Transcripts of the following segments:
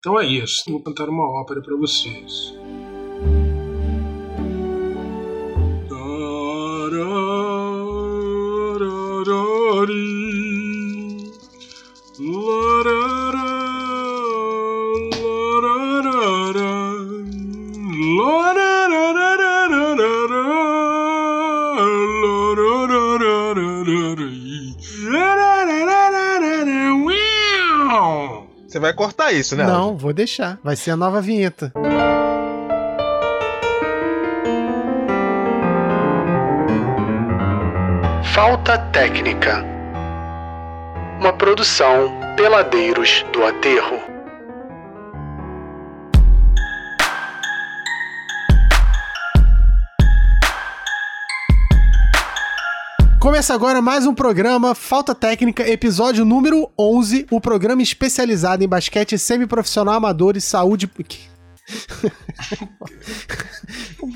Então é isso. Vou cantar uma ópera para vocês. Cortar isso, né? Não, vou deixar. Vai ser a nova vinheta. Falta Técnica. Uma produção Peladeiros do Aterro. Começa agora mais um programa Falta Técnica, episódio número 11, o programa especializado em basquete semiprofissional amador e saúde.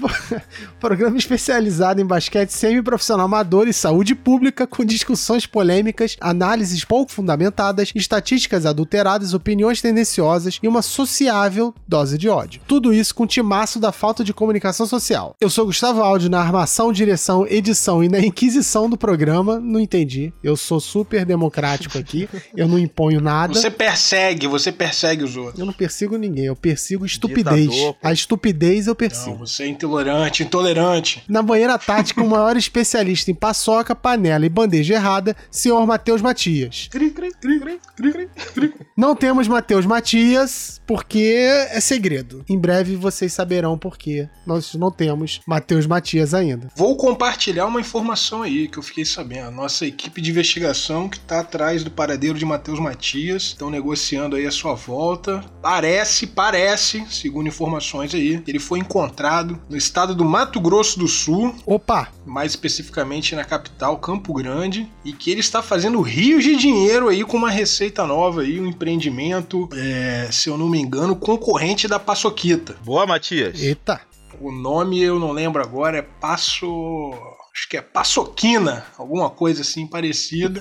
Programa especializado em basquete semiprofissional amador e saúde pública, com discussões polêmicas, análises pouco fundamentadas, estatísticas adulteradas, opiniões tendenciosas e uma sociável dose de ódio. Tudo isso com o timaço da falta de comunicação social. Eu sou Gustavo Aldi na armação, direção, edição e na inquisição do programa. Não entendi. Eu sou super democrático aqui. Eu não imponho nada. Você persegue, você persegue os outros. Eu não persigo ninguém, eu persigo estupidez. Ditador, a estupidez eu Não, persigo. você é intolerante, intolerante. Na banheira tática, o maior especialista em paçoca, panela e bandeja errada, senhor Matheus Matias. Cri, cri, cri. Não temos Matheus Matias, porque é segredo. Em breve vocês saberão por quê. Nós não temos Matheus Matias ainda. Vou compartilhar uma informação aí que eu fiquei sabendo. Nossa equipe de investigação que tá atrás do paradeiro de Matheus Matias estão negociando aí a sua volta. Parece, parece, segundo informações aí, ele foi encontrado no estado do Mato Grosso do Sul, Opa! mais especificamente na capital, Campo Grande, e que ele está fazendo rios de dinheiro aí com uma receita nova aí, um empreendimento, é, se eu não me engano, concorrente da Paçoquita. Boa, Matias. Eita! O nome eu não lembro agora, é Passo. Acho que é Paçoquina, alguma coisa assim parecida.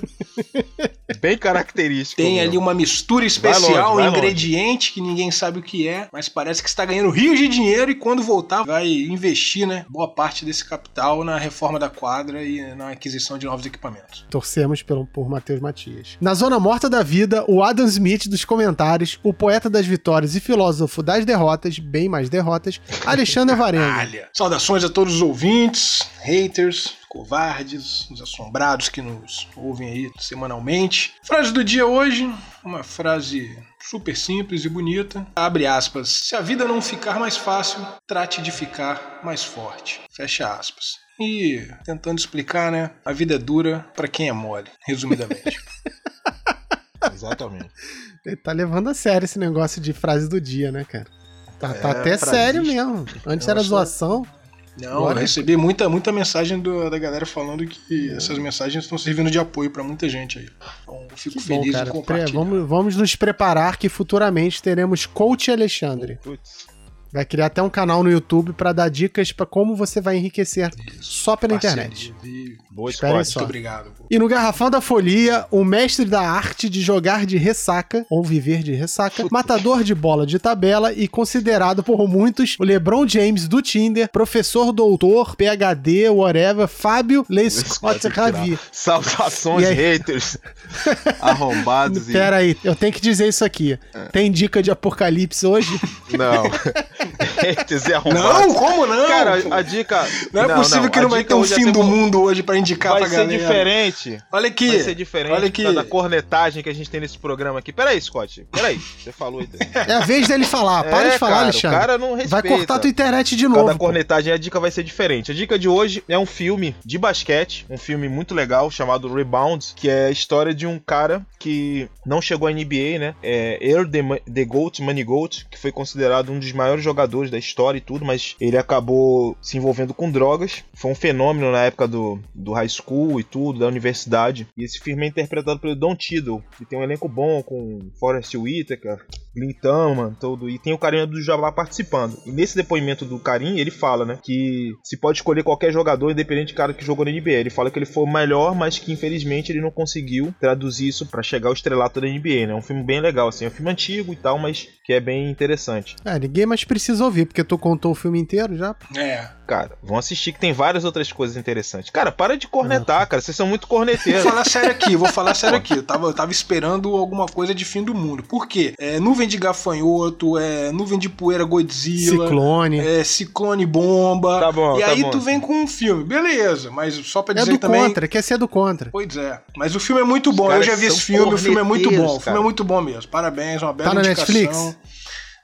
Bem característico. Tem meu. ali uma mistura especial, longe, um ingrediente que ninguém sabe o que é, mas parece que está ganhando rios de dinheiro e quando voltar vai investir, né, boa parte desse capital na reforma da quadra e na aquisição de novos equipamentos. Torcemos pelo, por Matheus Matias. Na zona morta da vida, o Adam Smith dos comentários, o poeta das vitórias e filósofo das derrotas, bem mais derrotas, Alexandre Varenga. Saudações a todos os ouvintes, haters, covardes, os assombrados que nos ouvem aí semanalmente. Frase do dia hoje, uma frase super simples e bonita. Abre aspas. Se a vida não ficar mais fácil, trate de ficar mais forte. Fecha aspas. E tentando explicar, né? A vida é dura pra quem é mole, resumidamente. Exatamente. Ele tá levando a sério esse negócio de frase do dia, né, cara? Tá, tá É, até frasista. sério mesmo. Antes era Nossa. zoação. Não, Agora- eu recebi muita, muita mensagem do- da galera falando que essas mensagens estão servindo de apoio pra muita gente aí. Então, eu fico Que bom, feliz cara. em compartilhar. Vamos, vamos nos preparar que futuramente teremos Coach Alexandre. Putz. Vai criar até um canal no YouTube pra dar dicas pra como você vai enriquecer só pela Parceria. internet. E- Boa só. Muito obrigado. pô. E no Garrafão da Folia, o mestre da arte de jogar de ressaca, ou viver de ressaca, matador de bola de tabela e considerado por muitos o LeBron James do Tinder, professor doutor, PhD, whatever, Fábio Le Scott Ravi. Saudações, E aí? haters. Arrombados e. Pera aí, eu tenho que dizer isso aqui. Tem dica de apocalipse hoje? Não. haters e arrombados. Não, como não? Cara, a dica. não é possível que a não vai ter um é fim ser do mundo hoje pra indicar Vai pra ser galera. diferente. Olha aqui. Vai ser diferente Olha aqui. da, da cornetagem que a gente tem nesse programa aqui. Peraí, Scott. Peraí. Você falou aí. É a vez dele falar. Para É, de falar, cara, Alexandre. O cara não respeita. Vai cortar tua internet de novo. da cornetagem, a dica vai ser diferente. A dica de hoje é um filme de basquete, um filme muito legal chamado Rebounds, que é a história de um cara que não chegou à NBA, né? É Air the, the Goat, Money Goat, que foi considerado um dos maiores jogadores da história e tudo, mas ele acabou se envolvendo com drogas. Foi um fenômeno na época do, do high school e tudo, da universidade. E esse filme é interpretado pelo Don Tiddle, que tem um elenco bom com Forrest Whitaker, Glintama, todo. E tem o carinha do Jabá participando. E nesse depoimento do Carim, ele fala, né? Que se pode escolher qualquer jogador, independente do cara que jogou na NBA. Ele fala que ele foi o melhor, mas que infelizmente ele não conseguiu traduzir isso para chegar ao estrelato da NBA, né? É um filme bem legal, assim. É um filme antigo e tal, mas que é bem interessante. É, ninguém mais precisa ouvir, porque tu contou o filme inteiro já. É. Cara, vão assistir que tem várias outras coisas interessantes. Cara, para de cornetar, cara. Vocês são muito corneteiros. Vou falar sério aqui, vou falar sério aqui. Eu tava, eu tava esperando alguma coisa de fim do mundo. Por quê? É, nuvem de gafanhoto, é, nuvem de poeira Godzilla. Ciclone. É, ciclone bomba. Tá bom, e tá aí bom. tu vem com um filme. Beleza, mas só pra É dizer do também. contra, quer ser do contra. Pois é. Mas o filme é muito bom. Eu já vi esse filme, o filme é muito bom. O filme é muito bom mesmo. Parabéns, uma bela Tá na indicação. Netflix?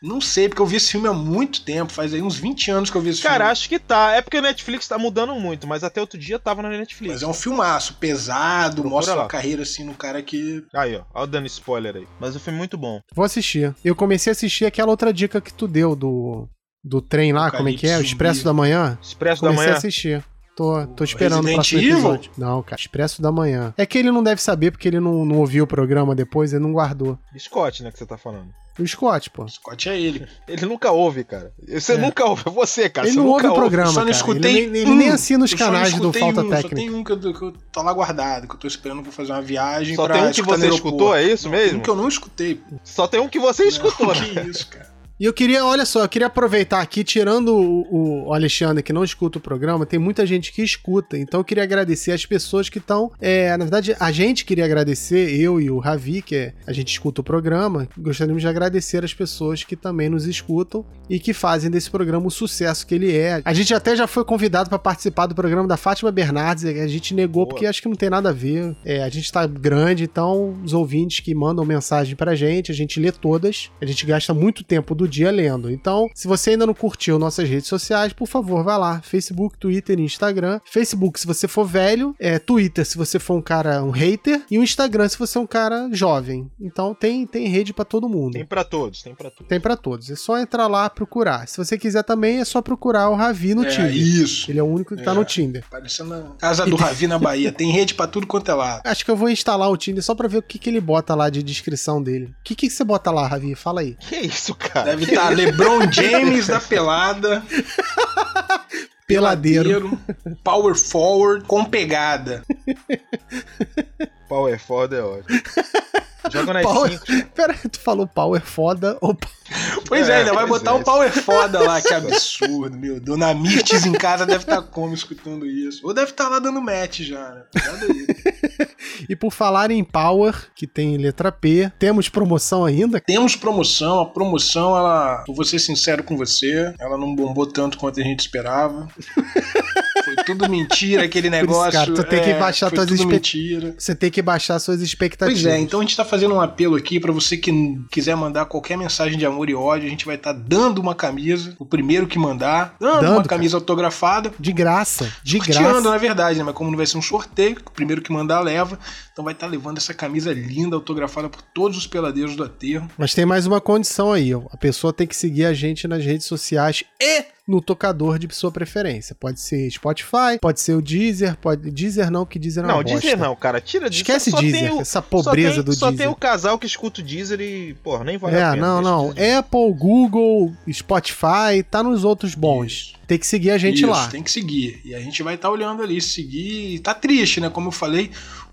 Não sei, porque eu vi esse filme há muito tempo. Faz aí uns 20 anos que eu vi esse Cara, filme. acho que tá. É porque o Netflix tá mudando muito, mas até outro dia tava na Netflix. Mas é um filmaço, pesado, Procura mostra lá. uma carreira assim no cara que. Aí, ó. Ó, dando spoiler aí. Mas o filme é muito bom. Vou assistir. Eu comecei a assistir aquela outra dica que tu deu do, do trem lá, como é que é? O Expresso da Manhã. Expresso da Comecei a Manhã. assistir. Tô, tô esperando o próximo Evil? episódio. Não, cara. Expresso da Manhã. É que ele não deve saber porque ele não, não ouviu o programa depois, ele não guardou. Scott, né, que você tá falando. O Scott, pô. Scott é ele. Ele nunca ouve, cara. Você É. nunca ouve. É você, cara. ele você não ouve o programa, só não cara. escutei Ele, nem- ele um. nem assina os Eu canais do Falta um, Técnica. Só tem um que eu, que eu tô lá guardado, que eu tô esperando pra fazer uma viagem Só pra tem um que você escutou, é isso Não, tem mesmo? Um que eu não escutei. Só tem um que você escutou, Não, né? Que isso, cara. E eu queria, olha só, eu queria aproveitar aqui, tirando o, o Alexandre que não escuta o programa, tem muita gente que escuta. Então eu queria agradecer as pessoas que estão. É, na verdade, a gente queria agradecer, eu e o Ravi, que é, a gente escuta o programa. Gostaríamos de agradecer as pessoas que também nos escutam e que fazem desse programa o sucesso que ele é. A gente até já foi convidado para participar do programa da Fátima Bernardes, a gente negou Boa. porque acho que não tem nada a ver. É, a gente tá grande, então os ouvintes que mandam mensagem pra gente, a gente lê todas. A gente gasta muito tempo do dia lendo. Então, se você ainda não curtiu nossas redes sociais, por favor, vá lá. Facebook, Twitter e Instagram. Facebook, se você for velho. É, Twitter, se você for um cara, um hater. E o Instagram, se você é um cara jovem. Então, tem, tem rede pra todo mundo. Tem pra todos, tem pra todos. Tem pra todos. É só entrar lá procurar. Se você quiser também, é só procurar o Ravi no É, Tinder. isso. Ele é o único que tá É. no Tinder. Parecendo a casa do Ravi na Bahia. Tem rede pra tudo quanto é lado. Acho que eu vou instalar o Tinder só pra ver o que, que ele bota lá de descrição dele. O que, que você bota lá, Ravi? Fala aí. Que isso, cara? Deve estar LeBron James da pelada. Peladeiro. Power forward com pegada. Power foda é ótimo. Joga nas Power- 5. Pera aí, tu falou power foda ou Pois é, É, ainda vai pois botar é. o Power foda lá, que absurdo, meu. Dona Mirtes em casa deve estar como escutando isso. Ou deve estar lá dando match já, né? Cuidado aí. E por falar em Power, que tem letra P, temos promoção ainda. Temos promoção, a promoção, ela, vou ser sincero com você, ela não bombou tanto quanto a gente esperava. Foi tudo mentira, aquele negócio. cara, tu tem que é, baixar espe- mentira. Você tem que baixar suas expectativas. Pois é, então a gente tá fazendo um apelo aqui pra você que quiser mandar qualquer mensagem de amor e ódio, a gente vai estar dando uma camisa, o primeiro que mandar, dando, Dando, uma camisa autografada. De graça, de graça. na verdade, né? Mas como não vai ser um sorteio, o primeiro que mandar leva. Então vai estar levando essa camisa linda, autografada por todos os peladeiros do aterro. Mas tem mais uma condição aí, ó. A pessoa tem que seguir a gente nas redes sociais e no tocador de sua preferência. Pode ser Spotify, pode ser o Deezer, pode Deezer não, que Deezer é uma Não, bosta. Deezer não, cara. Tira disso. Esquece Só tem Deezer, o- essa pobreza só tem, do Só Deezer. tem o casal que escuta o Deezer e, porra, nem vale a É, pena. não, não. Deezer. Apple, Google, Spotify, tá nos outros bons. Tem que seguir a gente Isso, lá. tem que seguir. E a gente vai estar olhando ali, seguir. E tá triste, né? Como eu falei,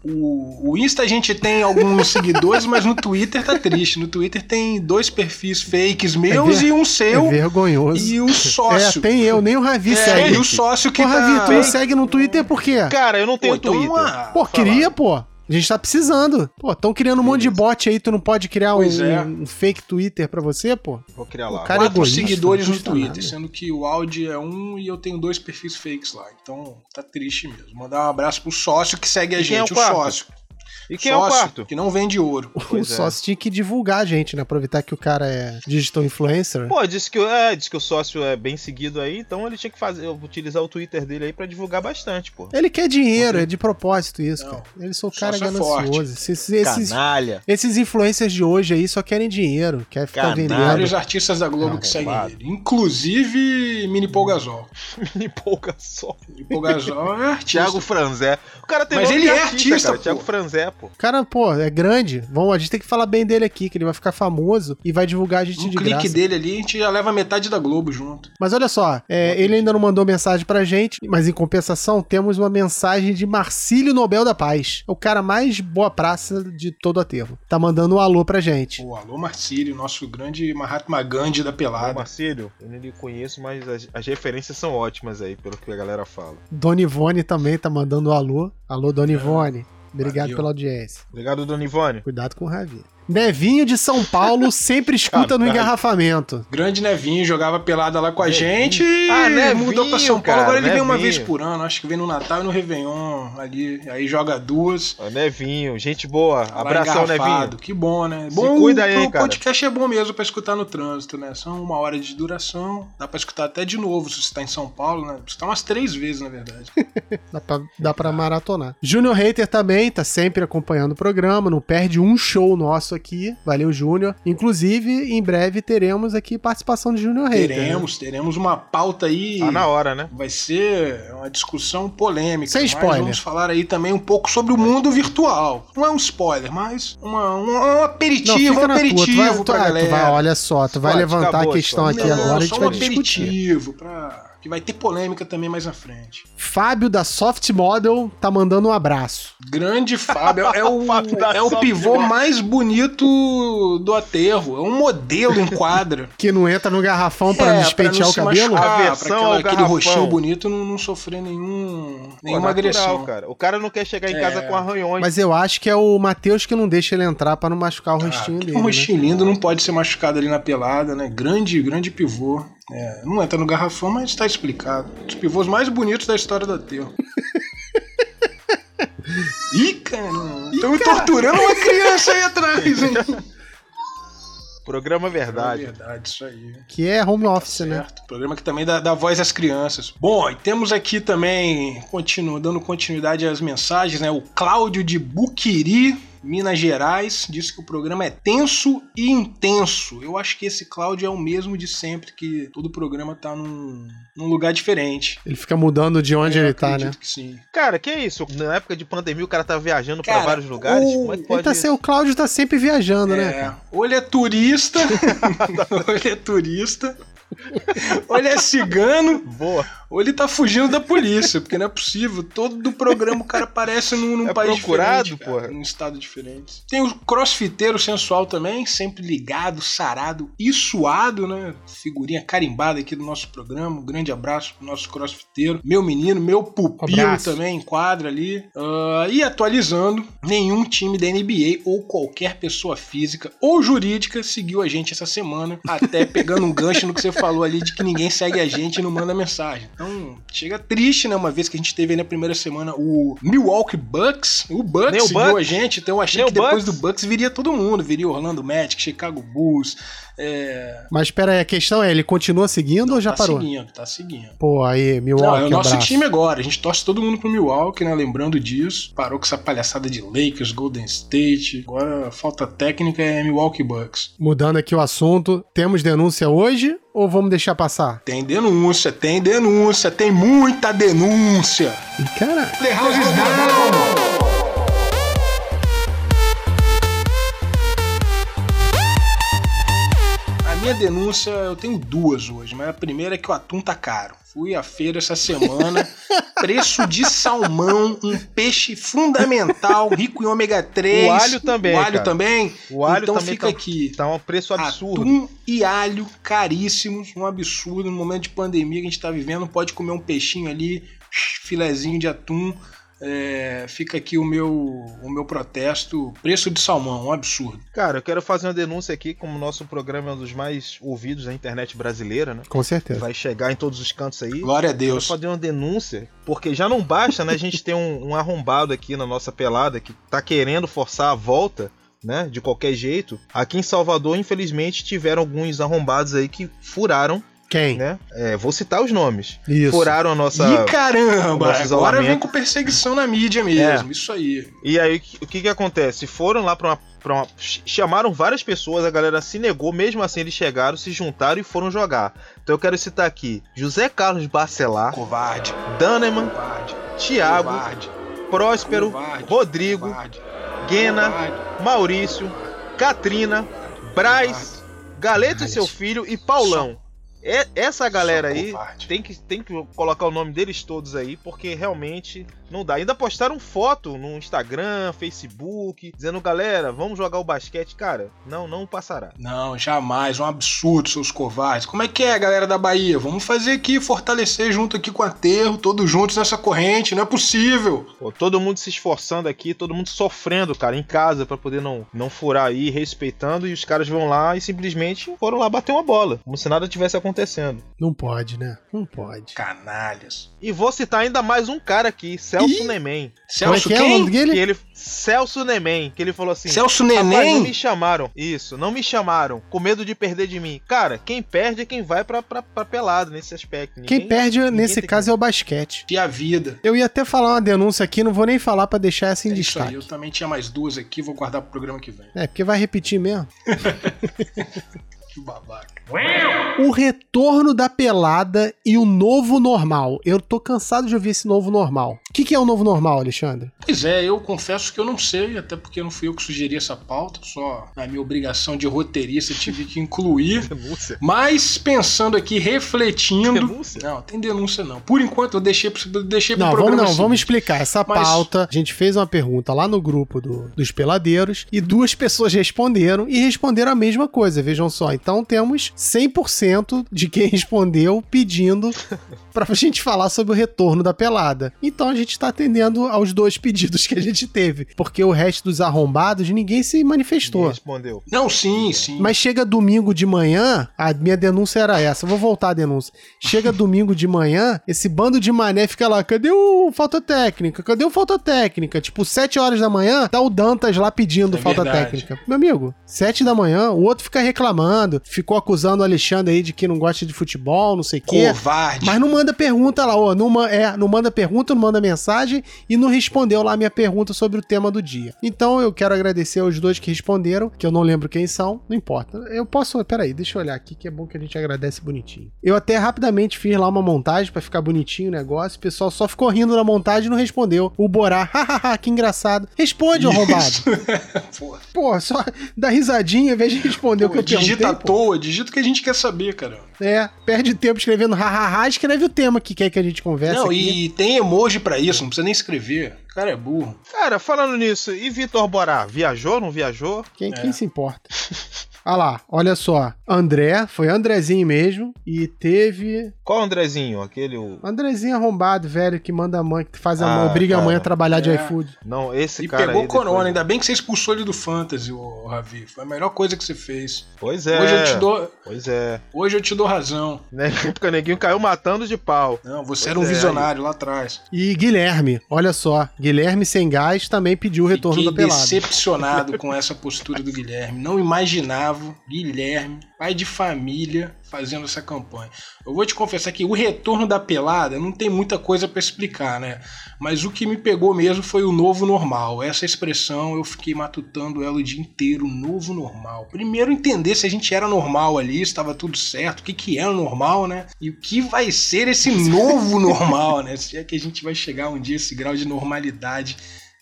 o, o Insta a gente tem alguns seguidores, mas no Twitter tá triste. No Twitter tem dois perfis fakes meus ver- e um É seu vergonhoso. e o É, sócio. tem eu, nem o Ravi É, segue. e o sócio que Pô, Ravi, tá... tu não segue no Twitter por quê? Cara, eu não tenho Pô, então, Twitter. ah, Pô, fala. queria, pô. A gente tá precisando. Pô, tão criando um monte de bot aí, tu não pode criar um, é. um fake Twitter pra você, pô? Vou criar lá. O cara- Quatro egoísta, seguidores no Twitter, nada. sendo que o Audi é um e eu tenho dois perfis fakes lá. Então tá triste mesmo. Mandar um abraço pro sócio que segue a é gente, o o, quarto? sócio. E quem é o Sócio quarto? Que não vende ouro. O Pois é. sócio tinha que divulgar a gente, né? Aproveitar que o cara é digital influencer. Pô, disse que, o- é, disse que o sócio é bem seguido aí, então ele tinha que fazer, utilizar o Twitter dele aí pra divulgar bastante, pô. Ele quer dinheiro, é de propósito isso, Não. cara. Eles são cara Sócio é ganancioso. forte. Esses, esses, Canalha. esses influencers de hoje aí só querem dinheiro, quer ficar Canalha. vendendo. Vários artistas da Globo Não, que seguem ele. Inclusive Mini Polgazol. Me empolga só. Mini Polgazol é artista. Thiago Franzé. O cara tem Mas ele é artista. Thiago Franzé pô. Cara, pô, é grande. Vamos, a gente tem que falar bem dele aqui, que ele vai ficar famoso e vai divulgar a gente Um de clique graça. dele ali, a gente já leva metade da Globo junto. Mas olha só, é, ele ainda não mandou mensagem pra gente, mas em compensação temos uma mensagem de Marcílio Nobel da Paz. O cara mais boa praça de todo o aterro. Tá mandando um alô pra gente. Pô, alô Marcílio, nosso grande Mahatma Gandhi da Ô, pelada. Marcílio, eu nem lhe conheço, mas as, as referências são ótimas aí, pelo que a galera fala. Dona Ivone também tá mandando um alô. Alô, Dona Ivone. Obrigado Valeu. pela audiência. Obrigado, Dona Ivone. Cuidado com o Ravi. Nevinho de São Paulo sempre escuta no engarrafamento. Grande Nevinho jogava pelada lá com a Nevinho. gente. Ah, Nevinho, mudou pra São Paulo. cara, Agora ele vem uma vez por ano. Acho que vem no Natal e no Réveillon ali. Aí joga duas. Nevinho, gente boa. lá Abração. Nevinho. Que bom, né? Se Bom, cuida aí, o cara. podcast é bom mesmo pra escutar no trânsito, né? São uma hora de duração. Dá pra escutar até de novo se você tá em São Paulo, né? Você tá umas três vezes, na verdade. Dá pra, dá pra maratonar. Júnior Hater também tá sempre acompanhando o programa, não perde um show nosso aqui. Valeu, Júnior. Inclusive, em breve teremos aqui participação de Júnior Hater. né? teremos, teremos uma pauta aí. Tá na hora, né? Vai ser uma discussão polêmica. Sem mas spoiler. vamos falar aí também um pouco sobre o mundo virtual. Não é um spoiler, mas uma, um, um aperitivo, um na aperitivo tua. Tu vai, tu, pra tu galera. vai, olha só, tu vai Pode, levantar acabou, a questão aqui Não, agora, a gente um vai discutir. aperitivo pra... que vai ter polêmica também mais na frente. Fábio da Soft Model tá mandando um abraço. Grande Fábio, é o, Fábio é o pivô Model. mais bonito do aterro. É um modelo em quadra. Que não entra no garrafão pra É, despentear o se cabelo? machucar, A pra versão aquela- ao aquele rostinho bonito não, não sofrer nenhum, Pô, nenhuma natural, agressão. cara. O cara não quer chegar em É. casa com arranhões. Mas eu acho que é o Matheus que não deixa ele entrar pra não machucar o Ah, rostinho que dele. um né? rostinho lindo não pode ser machucado ali na pelada, né? Grande, grande pivô. É, não entra no garrafão, mas tá explicado. Os pivôs mais bonitos da história da Terra. Ih, cara! Estão me torturando uma criança aí atrás, hein? Programa Verdade. verdade, isso aí. Que é home office, né? Certo. Programa que também dá, dá voz às crianças. Bom, e temos aqui também, continu, dando continuidade às mensagens, né? O Cláudio de Buquiri, Minas Gerais, disse que o programa é tenso e intenso. Eu acho que esse Cláudio é o mesmo de sempre, que todo programa tá num, num lugar diferente. Ele fica mudando de onde Eu ele tá, né? acredito que sim. Cara, que isso? Na época de pandemia, o cara tá viajando Cara, pra vários lugares. o- Como é que Ele pode tá, o Cláudio tá sempre viajando, né? É, cara? ou ele é turista, ou ele é turista, ou ele é cigano, Boa. Ou ele tá fugindo da polícia, porque não é possível. Todo do programa o cara aparece num, num É país procurado, porra. num estado diferente. Tem o crossfiteiro sensual também, sempre ligado, sarado e suado, né? Figurinha carimbada aqui do nosso programa. Um grande abraço pro nosso crossfiteiro. Meu menino, meu pupilo Abraço. também, enquadra ali. Ah, e atualizando, nenhum time da NBA ou qualquer pessoa física ou jurídica seguiu a gente essa semana, até pegando um gancho no que você falou ali de que ninguém segue a gente e não manda mensagem. Então, chega triste, né? Uma vez que a gente teve aí na primeira semana o Milwaukee Bucks. O Bucks o seguiu Bucks. a gente, então eu achei que depois Bucks. do Bucks viria todo mundo. Viria Orlando Magic, Chicago Bulls. É... Mas pera aí, a questão é, ele continua seguindo ou já tá parou? seguindo, tá seguindo. Pô, aí, Não, Milwaukee, é o nosso abraço. time agora. A gente torce todo mundo pro Milwaukee, né? Lembrando disso. Parou com essa palhaçada de Lakers, Golden State. Agora a falta técnica é Milwaukee Bucks. Mudando aqui o assunto, temos denúncia hoje ou vamos deixar passar? Tem denúncia, tem denúncia, tem muita denúncia. Ih, Caralho. The House is down! Minha denúncia, eu tenho duas hoje, mas a primeira é que o atum tá caro. Fui à feira essa semana, preço de salmão, um peixe fundamental, rico em ômega 3. O alho também, O alho cara. também. O alho então também fica tá- aqui. Tá um preço absurdo. Atum e alho caríssimos, um absurdo. No momento de pandemia que a gente tá vivendo, pode comer um peixinho ali, filezinho de atum. É, fica aqui o meu, o meu protesto. Preço de salmão, um absurdo. Cara, eu quero fazer uma denúncia aqui, como o nosso programa é um dos mais ouvidos da internet brasileira, né? Com certeza. Vai chegar em todos os cantos aí. Glória a Eu quero Deus. fazer uma denúncia, porque já não basta, né? A gente ter um, um arrombado aqui na nossa pelada que tá querendo forçar a volta, né? De qualquer jeito. Aqui em Salvador, infelizmente, tiveram alguns arrombados aí que furaram, Quem? né? É, vou citar os nomes. Isso. Furaram a nossa. Ih, caramba! Agora vem com perseguição na mídia mesmo. Isso aí. E aí, o que que acontece? Foram lá pra uma, pra uma- ch- Chamaram várias pessoas, a galera se negou, mesmo assim eles chegaram, se juntaram e foram jogar. Então eu quero citar aqui José Carlos Bacelar, Covarde. Daneman, Covarde. Thiago, Covarde. Próspero, Covarde. Rodrigo, Covarde. Guena, Maurício, Katrina, Braz, Galeto e seu filho e Paulão. É, essa galera aí tem que, tem que colocar o nome deles todos aí, porque realmente não dá. Ainda postaram foto no Instagram, Facebook, dizendo, galera, vamos jogar o basquete. Cara, não, não passará. Não, jamais. Um absurdo, seus covardes. Como é que é, galera da Bahia? Vamos fazer aqui, fortalecer junto aqui com o Aterro, todos juntos nessa corrente. Não é possível. Pô, todo mundo se esforçando aqui, todo mundo sofrendo, cara, em casa, para poder não, não furar aí, respeitando, e os caras vão lá e simplesmente foram lá bater uma bola, como se nada tivesse acontecendo. Não pode, né? Não pode. Canalhas. E vou citar ainda mais um cara aqui, Celso Ih? Nemen. Celso Como é que quem? É o dele? Que ele, Celso Nemen, que ele falou assim: Celso Neném? Não me chamaram. Isso, não me chamaram. Com medo de perder de mim. Cara, quem perde é quem vai pra, pra, pra pelado nesse aspecto. Ninguém, quem perde nesse caso que... é o basquete. E a vida. Eu ia até falar uma denúncia aqui, não vou nem falar para deixar essa em é destaque. eu também tinha mais duas aqui, vou guardar pro programa que vem. É, porque vai repetir mesmo. que babaca. O retorno da pelada e o novo normal. Eu tô cansado de ouvir esse novo normal. O que, que, é o novo normal, Alexandre? Pois é, eu confesso que eu não sei, até porque não fui eu que sugeri essa pauta, só na minha obrigação de roteirista tive que incluir. denúncia. Mas pensando aqui, refletindo. Denúncia? Não, tem denúncia não. Por enquanto eu deixei, deixei pro não, programa. Vamos, não, vamos explicar. Essa Mas... pauta, a gente fez uma pergunta lá no grupo do, dos peladeiros e duas pessoas responderam e responderam a mesma coisa, vejam só. Então temos 100% de quem respondeu pedindo pra gente falar sobre o retorno da pelada. Então a gente tá atendendo aos dois pedidos que a gente teve, porque o resto dos arrombados ninguém se manifestou. Ninguém respondeu. Não, sim, sim. Mas chega domingo de manhã, a minha denúncia era essa, vou voltar a denúncia. Chega domingo de manhã, esse bando de mané fica lá, cadê o falta técnica? Cadê o falta técnica? Tipo, 7 horas da manhã, tá o Dantas lá pedindo é falta verdade. técnica. Meu amigo, 7 da manhã, o outro fica reclamando, ficou acusando o Alexandre aí de que não gosta de futebol, não sei o quê. Covarde. Mas não manda pergunta lá, ó. Não, é, não manda pergunta, não manda mensagem e não respondeu lá a minha pergunta sobre o tema do dia. Então eu quero agradecer aos dois que responderam, que eu não lembro quem são, não importa. Eu posso. Peraí, deixa eu olhar aqui, que é bom que a gente agradece bonitinho. Eu até rapidamente fiz lá uma montagem para ficar bonitinho o negócio. O pessoal só ficou rindo na montagem e não respondeu. O Borá, hahaha, que engraçado. Responde, ô arrombado. pô, só dá risadinha em vez de responder pô, o que eu digita perguntei. Digita à toa, digita que a gente quer saber, cara. É, perde tempo escrevendo hahaha, escreve o tema que quer que a gente converse. Não, aqui. e tem emoji para isso, não precisa nem escrever. O cara é burro. Cara, falando nisso, e Vitor Borá, viajou, não viajou? Quem, é. quem se importa? Ah lá, olha só. André, foi Andrezinho mesmo. E teve. Qual Andrezinho? Aquele. O... Andrezinho arrombado, velho, que manda a mãe, que faz a ah, mãe, obriga cara. a mãe a trabalhar é. de iFood. Não, esse e cara. E pegou corona, depois... ainda bem que você expulsou ele do Fantasy, o Ravi. Foi a melhor coisa que você fez. Pois é. Hoje eu te dou. Pois é. Hoje eu te dou razão. Né? Porque o neguinho caiu matando de pau. Não, você pois era um é. visionário lá atrás. E Guilherme, olha só. Guilherme sem gás também pediu o retorno Fiquei da pelada. decepcionado com essa postura do Guilherme. Não imaginava Guilherme Guilherme, pai de família, fazendo essa campanha. Eu vou te confessar que o retorno da pelada não tem muita coisa para explicar, né? Mas o que me pegou mesmo foi o novo normal. Essa expressão eu fiquei matutando ela o dia inteiro, novo normal. Primeiro entender se a gente era normal ali, estava tudo certo, o que que o normal, né? E o que vai ser esse novo normal, né? Se é que a gente vai chegar um dia a esse grau de normalidade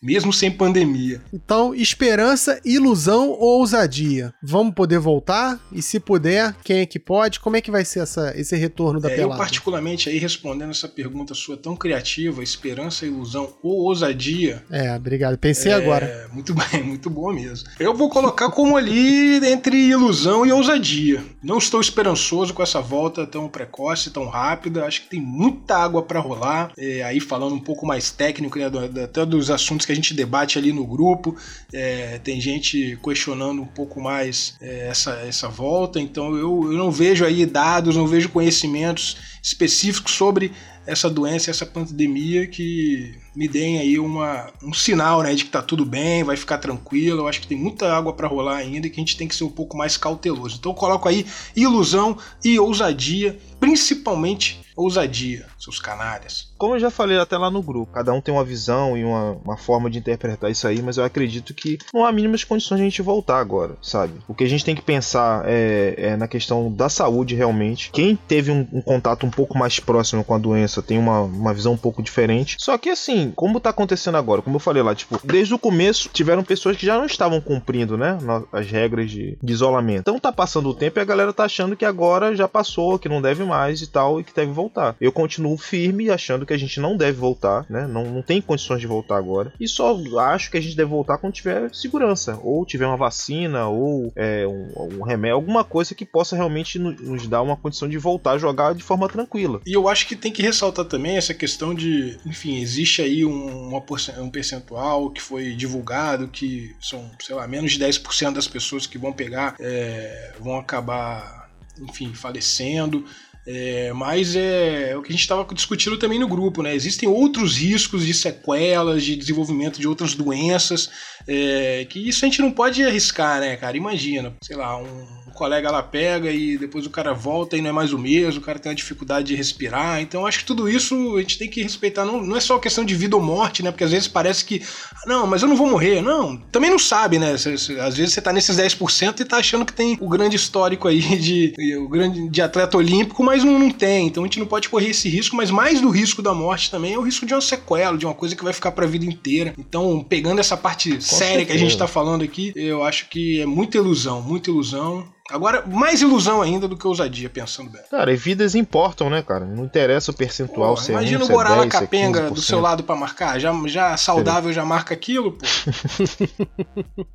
mesmo sem pandemia. Então, esperança, ilusão ou ousadia? Vamos poder voltar? E se puder, quem é que pode? Como é que vai ser essa, esse retorno da é, pelada? Eu, particularmente, aí respondendo essa pergunta sua tão criativa, esperança, ilusão ou ousadia. É, obrigado. Pensei é, agora. Muito bem, muito boa mesmo. Eu vou colocar como ali entre ilusão e ousadia. Não estou esperançoso com essa volta tão precoce, tão rápida. Acho que tem muita água para rolar. É, aí falando um pouco mais técnico, né, até dos assuntos que a gente debate ali no grupo, é, tem gente questionando um pouco mais é, essa, essa volta, então eu, eu não vejo aí dados, não vejo conhecimentos específicos sobre essa doença, essa pandemia que me deem aí uma, um sinal né, de que tá tudo bem, vai ficar tranquilo. Eu acho que tem muita água para rolar ainda e que a gente tem que ser um pouco mais cauteloso. Então eu coloco aí ilusão e ousadia, principalmente ousadia, seus canalhas. Como eu já falei até lá no grupo, cada um tem uma visão e uma, uma forma de interpretar isso aí, mas eu acredito que não há mínimas condições de a gente voltar agora, sabe? O que a gente tem que pensar é, é na questão da saúde realmente. Quem teve um, um contato um pouco mais próximo com a doença tem uma, uma visão um pouco diferente. Só que assim, como tá acontecendo agora, como eu falei lá, tipo, desde o começo tiveram pessoas que já não estavam cumprindo, né, as regras de, de isolamento. Então tá passando o tempo e a galera tá achando que agora já passou, que não deve mais e tal, e que deve voltar. Eu continuo firme achando que a gente não deve voltar, né, não, não tem condições de voltar agora. E só acho que a gente deve voltar quando tiver segurança, ou tiver uma vacina, ou é, um, um remédio, alguma coisa que possa realmente nos dar uma condição de voltar a jogar de forma tranquila. E eu acho que tem que ressaltar também essa questão de, enfim, existe aí um, uma, um percentual que foi divulgado que são, sei lá, menos de 10% das pessoas que vão pegar é, vão acabar, enfim, falecendo. É, mas é, é, o que a gente estava discutindo também no grupo, né? Existem outros riscos de sequelas, de desenvolvimento de outras doenças, é, que isso a gente não pode arriscar, né, cara? Imagina, sei lá, um colega lá pega e depois o cara volta e não é mais o mesmo, o cara tem uma dificuldade de respirar. Então acho que tudo isso a gente tem que respeitar. Não, não é só questão de vida ou morte, né? Porque às vezes parece que, ah, não, mas eu não vou morrer. Não, também não sabe, né? Cê, cê, às vezes você tá nesses 10% e tá achando que tem o grande histórico aí de, o grande, de atleta olímpico, mas não, não tem. Então a gente não pode correr esse risco, mas mais do risco da morte também é o risco de uma sequela, de uma coisa que vai ficar pra vida inteira. Então, pegando essa parte Com séria certeza. que a gente tá falando aqui, eu acho que é muita ilusão, muita ilusão. Agora, mais ilusão ainda do que ousadia, pensando bem. Cara, e vidas importam, né, cara? Não interessa o percentual, pô, se Imagina é um, o Borala é Capenga do seu lado para marcar. Já, já saudável já marca aquilo, pô.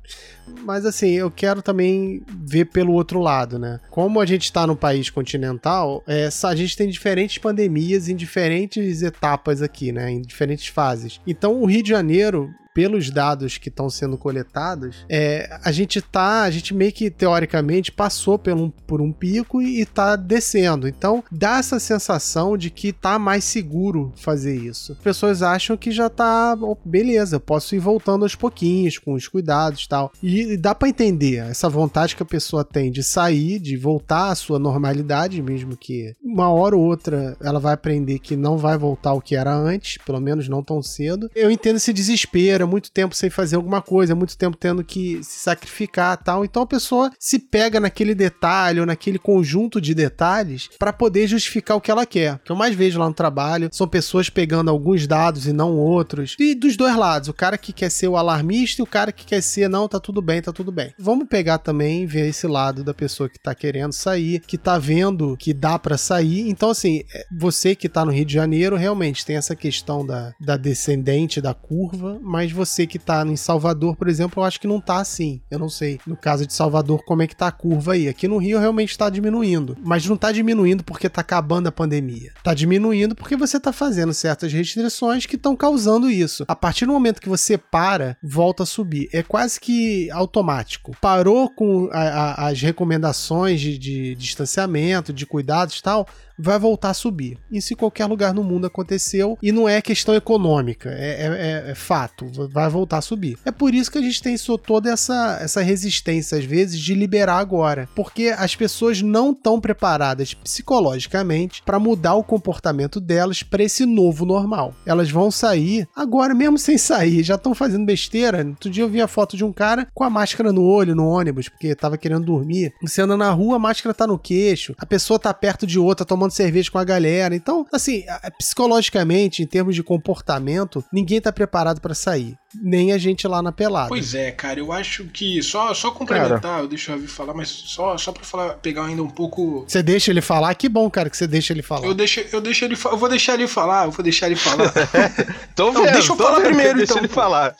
Mas assim, eu quero também ver pelo outro lado, né? Como a gente está no país continental, é, a gente tem diferentes pandemias em diferentes etapas aqui, né? Em diferentes fases. Então, o Rio de Janeiro pelos dados que estão sendo coletados, é, a gente tá, a gente meio que teoricamente passou por um, por um pico e, está descendo. Então, dá essa sensação de que tá mais seguro fazer isso. As pessoas acham que já tá, oh, beleza, posso ir voltando aos pouquinhos, com os cuidados tal. E, e dá para entender essa vontade que a pessoa tem de sair, de voltar à sua normalidade, mesmo que uma hora ou outra ela vai aprender que não vai voltar ao que era antes, pelo menos não tão cedo. Eu entendo esse desespero é muito tempo sem fazer alguma coisa, é muito tempo tendo que se sacrificar tal. Então a pessoa se pega naquele detalhe ou naquele conjunto de detalhes para poder justificar o que ela quer. O que eu mais vejo lá no trabalho são pessoas pegando alguns dados e não outros. E dos dois lados, o cara que quer ser o alarmista e o cara que quer ser, não, tá tudo bem, tá tudo bem. Vamos pegar também ver esse lado da pessoa que tá querendo sair, que tá vendo que dá para sair. Então, assim, é, você que tá no Rio de Janeiro, realmente tem essa questão da, da descendente da curva, mas mas você que tá em Salvador, por exemplo, eu acho que não tá assim. Eu não sei. No caso de Salvador, como é que tá a curva aí? Aqui no Rio realmente tá diminuindo. Mas não tá diminuindo porque tá acabando a pandemia. Tá diminuindo porque você tá fazendo certas restrições que estão causando isso. A partir do momento que você para, volta a subir. É quase que automático. Parou com a, a, as recomendações de, de distanciamento, de cuidados e tal, vai voltar a subir. Isso em qualquer lugar no mundo aconteceu e não é questão econômica, é, é, é, é fato, vai voltar a subir. É por isso que a gente tem isso, toda essa, essa resistência, às vezes, de liberar agora, porque as pessoas não estão preparadas psicologicamente para mudar o comportamento delas para esse novo normal. Elas vão sair, agora mesmo sem sair, já estão fazendo besteira. Outro dia eu vi a foto de um cara com a máscara no olho, no ônibus, porque estava querendo dormir. Você anda na rua, a máscara tá no queixo, a pessoa tá perto de outra, tomando tomando cerveja com a galera. Então, assim, psicologicamente, em termos de comportamento, ninguém tá preparado para sair. Nem a gente lá na pelada. Pois é, cara, eu acho que só, só complementar, cara. eu deixo o Ravi falar, mas só, só pra falar, pegar ainda um pouco. Você deixa ele falar? Que bom, cara, que você deixa ele falar. Eu deixo, eu deixo ele Eu vou deixar ele falar, eu vou deixar ele falar. tô vendo, Não, deixa eu falar primeiro, deixa então. ele falar.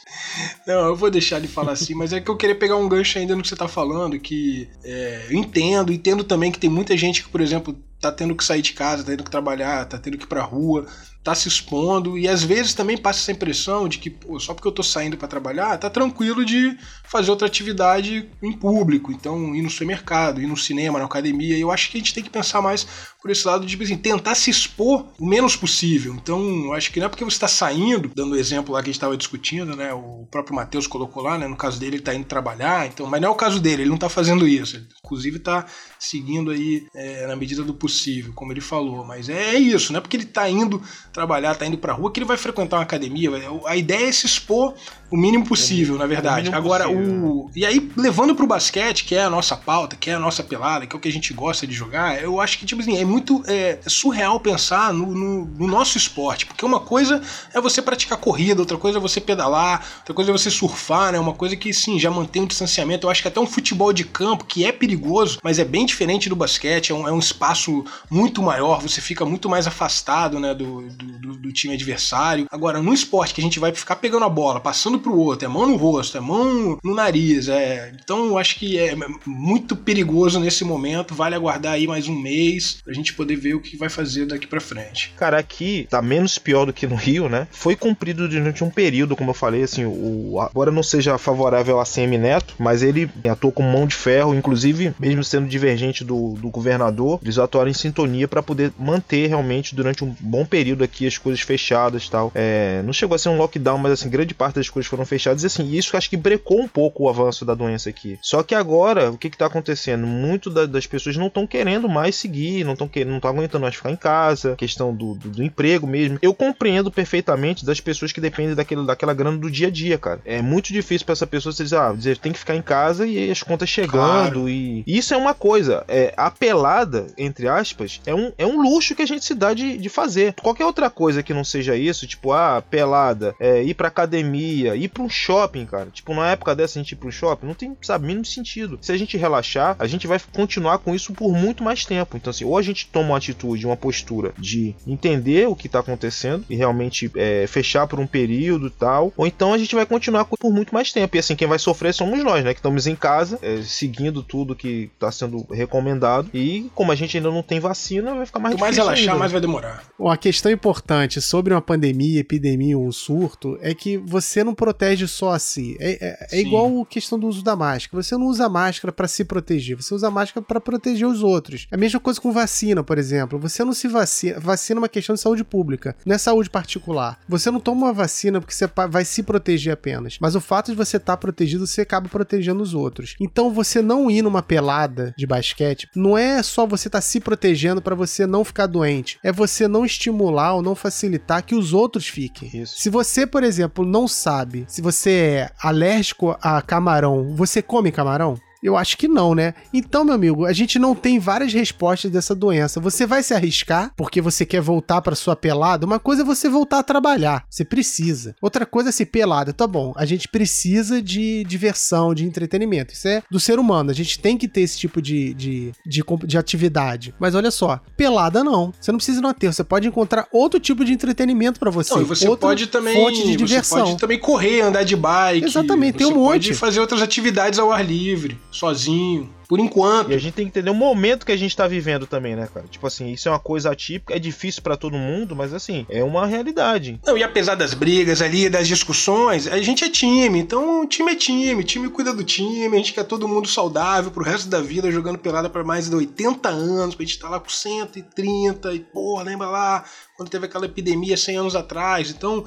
Não, eu vou deixar ele falar assim, mas é que eu queria pegar um gancho ainda no que você tá falando, que é, eu entendo, entendo também que tem muita gente que, por exemplo, tá tendo que sair de casa, tá tendo que trabalhar, tá tendo que ir pra rua, tá se expondo e às vezes também passa essa impressão de que pô, só porque eu tô saindo para trabalhar, tá tranquilo de fazer outra atividade em público, então ir no supermercado, ir no cinema, na academia. Eu acho que a gente tem que pensar mais por esse lado de tipo assim, tentar se expor o menos possível. Então, acho que não é porque você está saindo, dando o exemplo lá que a gente estava discutindo, né? O próprio Matheus colocou lá, né? No caso dele, ele está indo trabalhar, então, mas não é o caso dele, ele não está fazendo isso. Ele, inclusive, está seguindo aí, é, na medida do possível como ele falou. Mas é, isso, não é porque ele tá indo trabalhar, tá indo pra rua que ele vai frequentar uma academia. A ideia é se expor o mínimo possível, na verdade. Agora, possível. o. E aí, levando pro basquete, que é a nossa pauta, que é a nossa pelada, que é o que a gente gosta de jogar, eu acho que, tipo assim, é muito é, surreal pensar no, no, no, nosso esporte. Porque uma coisa é você praticar corrida, outra coisa é você pedalar, outra coisa é você surfar, né? Uma coisa que, sim, já mantém um distanciamento. Eu acho que até um futebol de campo, que é perigoso, mas é bem diferente do basquete, é um, é um espaço muito maior, você fica muito mais afastado, né, do, do, do time adversário. Agora, no esporte que a gente vai ficar pegando a bola, passando pro outro, é mão no rosto, é mão no nariz, é. Então eu acho que é muito perigoso nesse momento. Vale aguardar aí mais um mês pra gente poder ver o que vai fazer daqui para frente. Cara, aqui tá menos pior do que no Rio, né? Foi cumprido durante um período, como eu falei, assim, o agora não seja favorável a CM Neto, mas ele atuou com mão de ferro, inclusive, mesmo sendo divergente do, do governador, eles atuaram em sintonia para poder manter realmente durante um bom período aqui as coisas fechadas tal. É, não chegou a ser um lockdown, mas assim, grande parte das coisas foram fechadas. E assim, isso acho que brecou um pouco o avanço da doença aqui. Só que agora, o que está acontecendo? Muito da, das pessoas não estão querendo mais seguir, não estão querendo, não estão aguentando mais ficar em casa, questão do, do, do, emprego mesmo. Eu compreendo perfeitamente das pessoas que dependem daquele, daquela grana do dia a dia, cara. É muito difícil para essa pessoa dizer, ah, dizer, tem que ficar em casa e as contas chegando. Claro. E isso é uma coisa. É, a pelada, entre aspas, é um, é um luxo que a gente se dá de, de fazer. Qualquer outra coisa que não seja isso, tipo, ah, pelada, é, ir pra academia, ir pra um shopping, cara. Tipo, na época dessa a gente ir pro shopping, não tem, sabe, mínimo sentido. Se a gente relaxar, a gente vai continuar com isso por muito mais tempo. Então, assim, ou a gente toma uma atitude, uma postura de entender o que tá acontecendo e realmente é, fechar por um período e tal, ou então a gente vai continuar por muito mais tempo. E assim, quem vai sofrer somos nós, né? Que estamos em casa, é, seguindo tudo que tá sendo recomendado. E como a gente ainda não tem vacina, vai ficar mais Quanto difícil. mais relaxar, ainda. mais vai demorar. Uma questão importante sobre uma pandemia, epidemia ou um surto é que você não protege só a si. É, é, é igual a questão do uso da máscara. Você não usa máscara para se proteger, você usa máscara para proteger os outros. É a mesma coisa com vacina, por exemplo. Você não se vacina. Vacina é uma questão de saúde pública, não é saúde particular. Você não toma uma vacina porque você vai se proteger apenas. Mas o fato de você estar tá protegido, você acaba protegendo os outros. Então você não ir numa pelada de basquete não é só você estar tá se protegendo para você não ficar doente. É você não estimular ou não facilitar que os outros fiquem. Isso. Se você, por exemplo, não sabe se você é alérgico a camarão, você come camarão? Eu acho que não, né? Então, meu amigo, a gente não tem várias respostas dessa doença. Você vai se arriscar porque você quer voltar para sua pelada? Uma coisa é você voltar a trabalhar. Você precisa. Outra coisa é se pelada. Tá bom, a gente precisa de diversão, de entretenimento. Isso é do ser humano. A gente tem que ter esse tipo de, de, de, de atividade. Mas olha só, pelada não. Você não precisa não ter. Você pode encontrar outro tipo de entretenimento para você. Não, e você pode também. Fonte de diversão. Você pode também correr, andar de bike. Exatamente, tem um monte. Pode fazer outras atividades ao ar livre sozinho. Por enquanto. E a gente tem que entender o momento que a gente tá vivendo também, né, cara? Tipo assim, isso é uma coisa atípica, é difícil para todo mundo, mas assim, é uma realidade. Não, e apesar das brigas ali, das discussões, a gente é time. Então, time é time, o time cuida do time, a gente quer todo mundo saudável pro resto da vida, jogando pelada para mais de 80 anos, pra gente tá lá com 130 e, pô, lembra lá quando teve aquela epidemia 100 anos atrás. Então,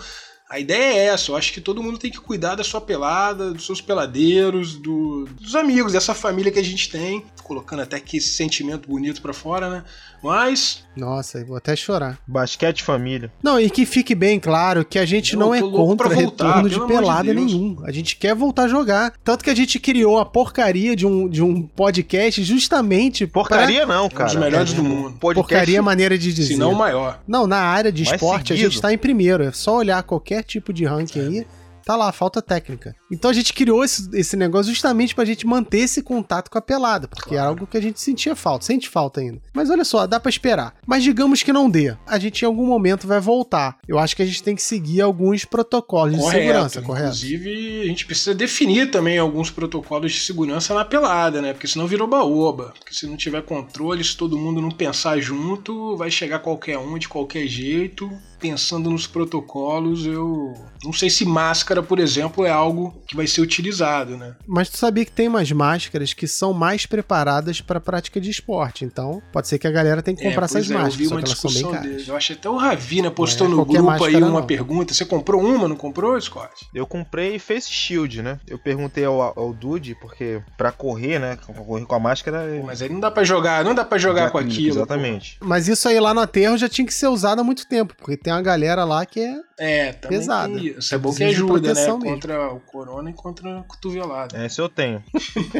a ideia é essa, eu acho que todo mundo tem que cuidar da sua pelada, dos seus peladeiros, do, dos amigos, dessa família que a gente tem. Colocando até aqui esse sentimento bonito para fora, né? Mas. Nossa, vou até chorar. Basquete família. Não, e que fique bem claro que a gente eu não é contra voltar, retorno de pelada de nenhum. A gente quer voltar a jogar. Tanto que a gente criou a porcaria de um, de um podcast justamente. Porcaria pra... não, cara. Um dos melhores é, do mundo. Podcast, porcaria é maneira de dizer. Se não o maior. Não, na área de esporte a gente tá em primeiro. É só olhar qualquer tipo de ranking aí tá lá, falta técnica. Então a gente criou esse, esse negócio justamente pra gente manter esse contato com a pelada, porque claro. é algo que a gente sentia falta, sente falta ainda. Mas olha só, dá para esperar. Mas digamos que não dê. A gente em algum momento vai voltar. Eu acho que a gente tem que seguir alguns protocolos correto. de segurança, correto? Inclusive, a gente precisa definir também alguns protocolos de segurança na pelada, né? Porque senão virou baoba. Porque se não tiver controle, se todo mundo não pensar junto, vai chegar qualquer um de qualquer jeito. Pensando nos protocolos, eu não sei se máscara máscara, por exemplo, é algo que vai ser utilizado, né? Mas tu sabia que tem umas máscaras que são mais preparadas para prática de esporte. Então, pode ser que a galera tenha que comprar é, essas é, máscaras, eu vi uma são discussão dele. Eu acho até o Ravina postou Não é no grupo aí uma não. pergunta. Você comprou uma, não comprou, Scott? Eu comprei Face Shield, né? Eu perguntei ao, ao Dude, porque pra correr, né? Correr com a máscara. é- Pô, Mas aí não dá pra jogar, não dá pra jogar com aquilo. Exatamente. Mas isso aí lá no aterro já tinha que ser usado há muito tempo, porque tem uma galera lá que é. pô. É, também Pesada. isso. É bom que Precisa né? proteção mesmo. Contra o corona e contra a cotovelada. É, Esse eu tenho.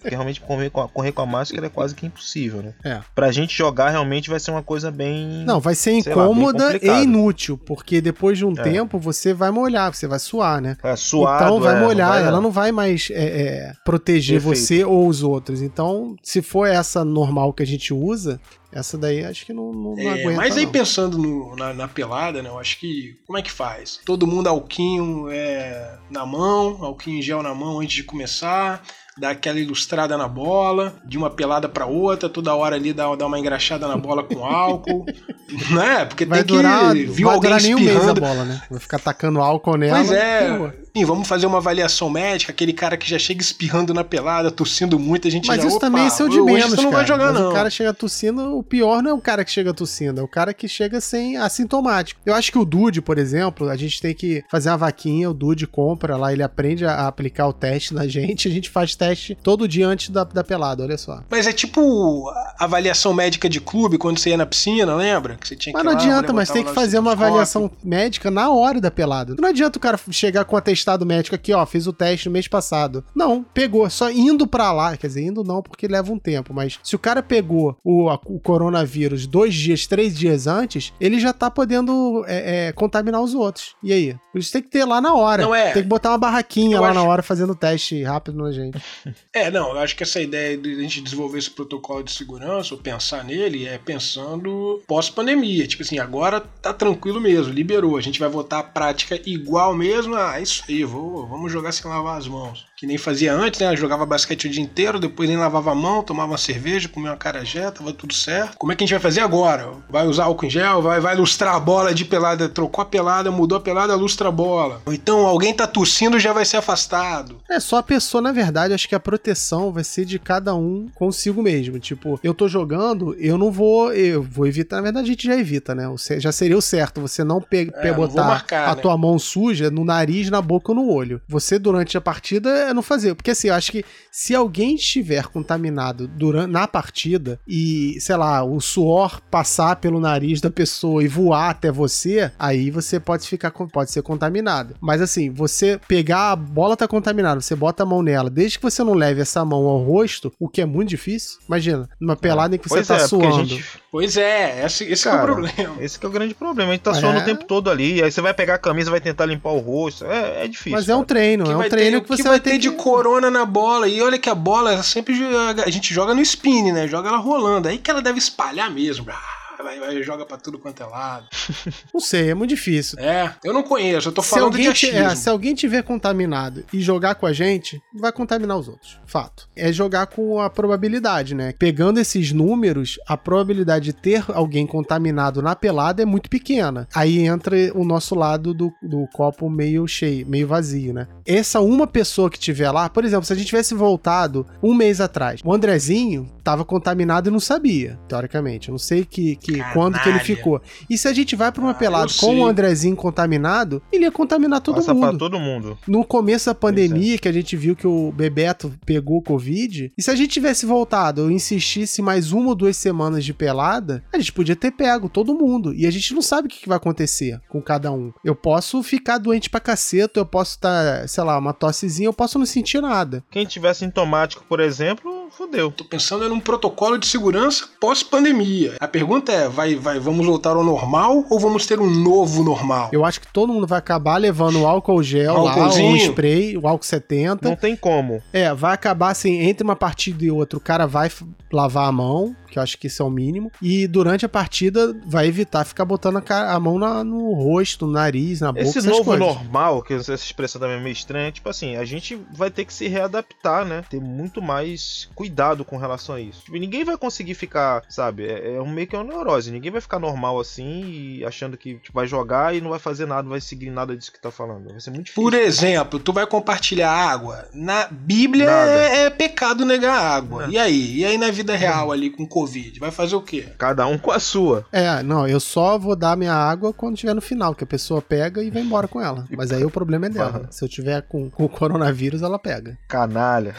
Porque realmente correr com, a, correr com a máscara é quase que impossível, né? É. Pra gente jogar realmente vai ser uma coisa bem. Não, vai ser lá, incômoda complicado. e inútil, porque depois de um É. tempo você vai molhar, você vai suar, né? É suado, então vai é, molhar, vai- ela não vai mais é, é, proteger Perfeito. você ou os outros. Então, se for essa normal que a gente usa, essa daí acho que não, não, não É, aguenta. mas aí não. pensando no- na, na pelada, né? Eu acho que. Como é que faz? Todo mundo alquinho é, na mão, alquinho em gel na mão antes de começar. Dá aquela ilustrada na bola, de uma pelada pra outra, toda hora ali dá, dá uma engraxada na bola com álcool. né? Porque Vai tem que. durar, viu vai alguém durar nem um mês a espirrando. bola, né? Vai ficar tacando álcool nela. Pois é. Sim, vamos fazer uma avaliação médica, aquele cara que já chega espirrando na pelada, tossindo muito, a gente Mas já, isso opa, também é seu de menos, você não cara. vai jogar, Mas não. O cara chega tossindo, o pior não é o cara que chega tossindo, é o cara que chega sem assintomático. Eu acho que o Dude, por exemplo, a gente tem que fazer uma vaquinha, o Dude compra lá, ele aprende a aplicar o teste na gente, a gente faz teste todo dia antes da, da pelada, olha só. Mas é tipo avaliação médica de clube quando você ia na piscina, lembra? Que você tinha Mas que não lá, adianta, mas tem que fazer uma avaliação médica na hora da pelada. Não adianta o cara chegar com um atestado médico aqui, ó, fiz o teste no mês passado. Não, pegou, só indo pra lá, quer dizer, indo não porque leva um tempo, mas se o cara pegou o, o coronavírus dois dias, três dias antes, ele já tá podendo é, é, contaminar os outros. E aí? Isso tem que ter lá na hora. Não é. Tem que botar uma barraquinha Eu lá acho- na hora fazendo teste rápido na gente. É, não, eu acho que essa ideia de a gente desenvolver esse protocolo de segurança, ou pensar nele, é pensando pós-pandemia. Tipo assim, agora tá tranquilo mesmo, liberou. A gente vai voltar à prática igual mesmo. Ah, isso aí, vou, vamos jogar sem lavar as mãos. Que nem fazia antes, né? Jogava basquete o dia inteiro, depois nem lavava a mão, tomava uma cerveja, comia uma carajé, tava tudo certo. Como é que a gente vai fazer agora? Vai usar álcool em gel? Vai, vai lustrar a bola de pelada? Trocou a pelada, mudou a pelada, lustra a bola. Ou então alguém tá tossindo já vai ser afastado. É, só a pessoa, na verdade, acho que a proteção vai ser de cada um consigo mesmo. Tipo, eu tô jogando, eu não vou. Eu vou evitar. Na verdade, a gente já evita, né? Já seria o certo. Você não pe pe- É, botar marcar, a né? tua mão suja no nariz, na boca ou no olho. Você, durante a partida, é não fazer. Porque assim, eu acho que se alguém estiver contaminado durante, na partida e, sei lá, o suor passar pelo nariz da pessoa e voar até você, aí você pode ficar com- pode ser contaminado. Mas assim, você pegar a bola tá contaminada, você bota a mão nela, desde que você não leve essa mão ao rosto, o que é muito difícil. Imagina, numa pelada em que você Pois tá é, suando. gente. Pois é, esse, esse é o Cara, problema. Esse que é o grande problema. A gente tá É. suando o tempo todo ali. Aí você vai pegar a camisa, vai tentar limpar o rosto. É, é difícil. Mas é um cara. treino, é um treino ter, que você que vai, ter ter de corona na bola. E olha que a bola sempre joga- a gente joga no spin, né? Joga ela rolando. Aí que ela deve espalhar mesmo. Ah, Vai, joga pra tudo quanto é lado. Não sei, é muito difícil. É, eu não conheço, eu tô falando de achismo. é, se alguém tiver contaminado e jogar com a gente, vai contaminar os outros. Fato. É jogar com a probabilidade, né? Pegando esses números, a probabilidade de ter alguém contaminado na pelada é muito pequena. Aí entra o nosso lado do, do copo meio cheio, meio vazio, né? Essa uma pessoa que tiver lá, por exemplo, se a gente tivesse voltado um mês atrás, o Andrezinho tava contaminado e não sabia, teoricamente. Eu não sei que, que Canalha. quando que ele ficou. E se a gente vai pra uma Ah, pelada com o Andrezinho contaminado, ele ia contaminar todo Passa mundo. pra todo mundo. No começo da pandemia, é. que a gente viu que o Bebeto pegou Covid, e se a gente tivesse voltado ou insistisse mais uma ou duas semanas de pelada, a gente podia ter pego todo mundo. E a gente não sabe o que que vai acontecer com cada um. Eu posso ficar doente pra caceta, eu posso estar, sei lá, uma tossezinha, eu posso não sentir nada. Quem tiver sintomático, por exemplo, fodeu. Tô pensando num protocolo de segurança pós-pandemia. A pergunta é: vai, vai, vamos voltar ao normal ou vamos ter um novo normal? Eu acho que todo mundo vai acabar levando o álcool gel lá, Álcoolzinho. um spray, o álcool 70. Não tem como. É, vai acabar assim, entre uma partida e outra, o cara vai lavar a mão, que eu acho que isso é o mínimo. E durante a partida vai evitar ficar botando a, cara- a mão na- no rosto, no nariz, na boca, Esse novo coisas. normal, que essa expressão também é meio estranha, tipo assim, a gente vai ter que se readaptar, né? Ter muito mais cuidado com relação a isso. Tipo, ninguém vai conseguir ficar, sabe? É, é um meio que uma neurose. Ninguém vai ficar normal assim e achando que tipo, vai jogar e não vai fazer nada, não vai seguir nada disso que tá falando. Vai ser muito difícil. Por exemplo, tu vai compartilhar água. Na Bíblia é, é pecado negar água. Não. E aí? E aí na vida real ali com Covid? Vai fazer o quê? Cada um com a sua. É, não, eu só vou dar minha água quando tiver no final, que a pessoa pega e vai embora com ela. Mas aí o problema é dela. Se eu tiver com, com o coronavírus, ela pega. Canalha.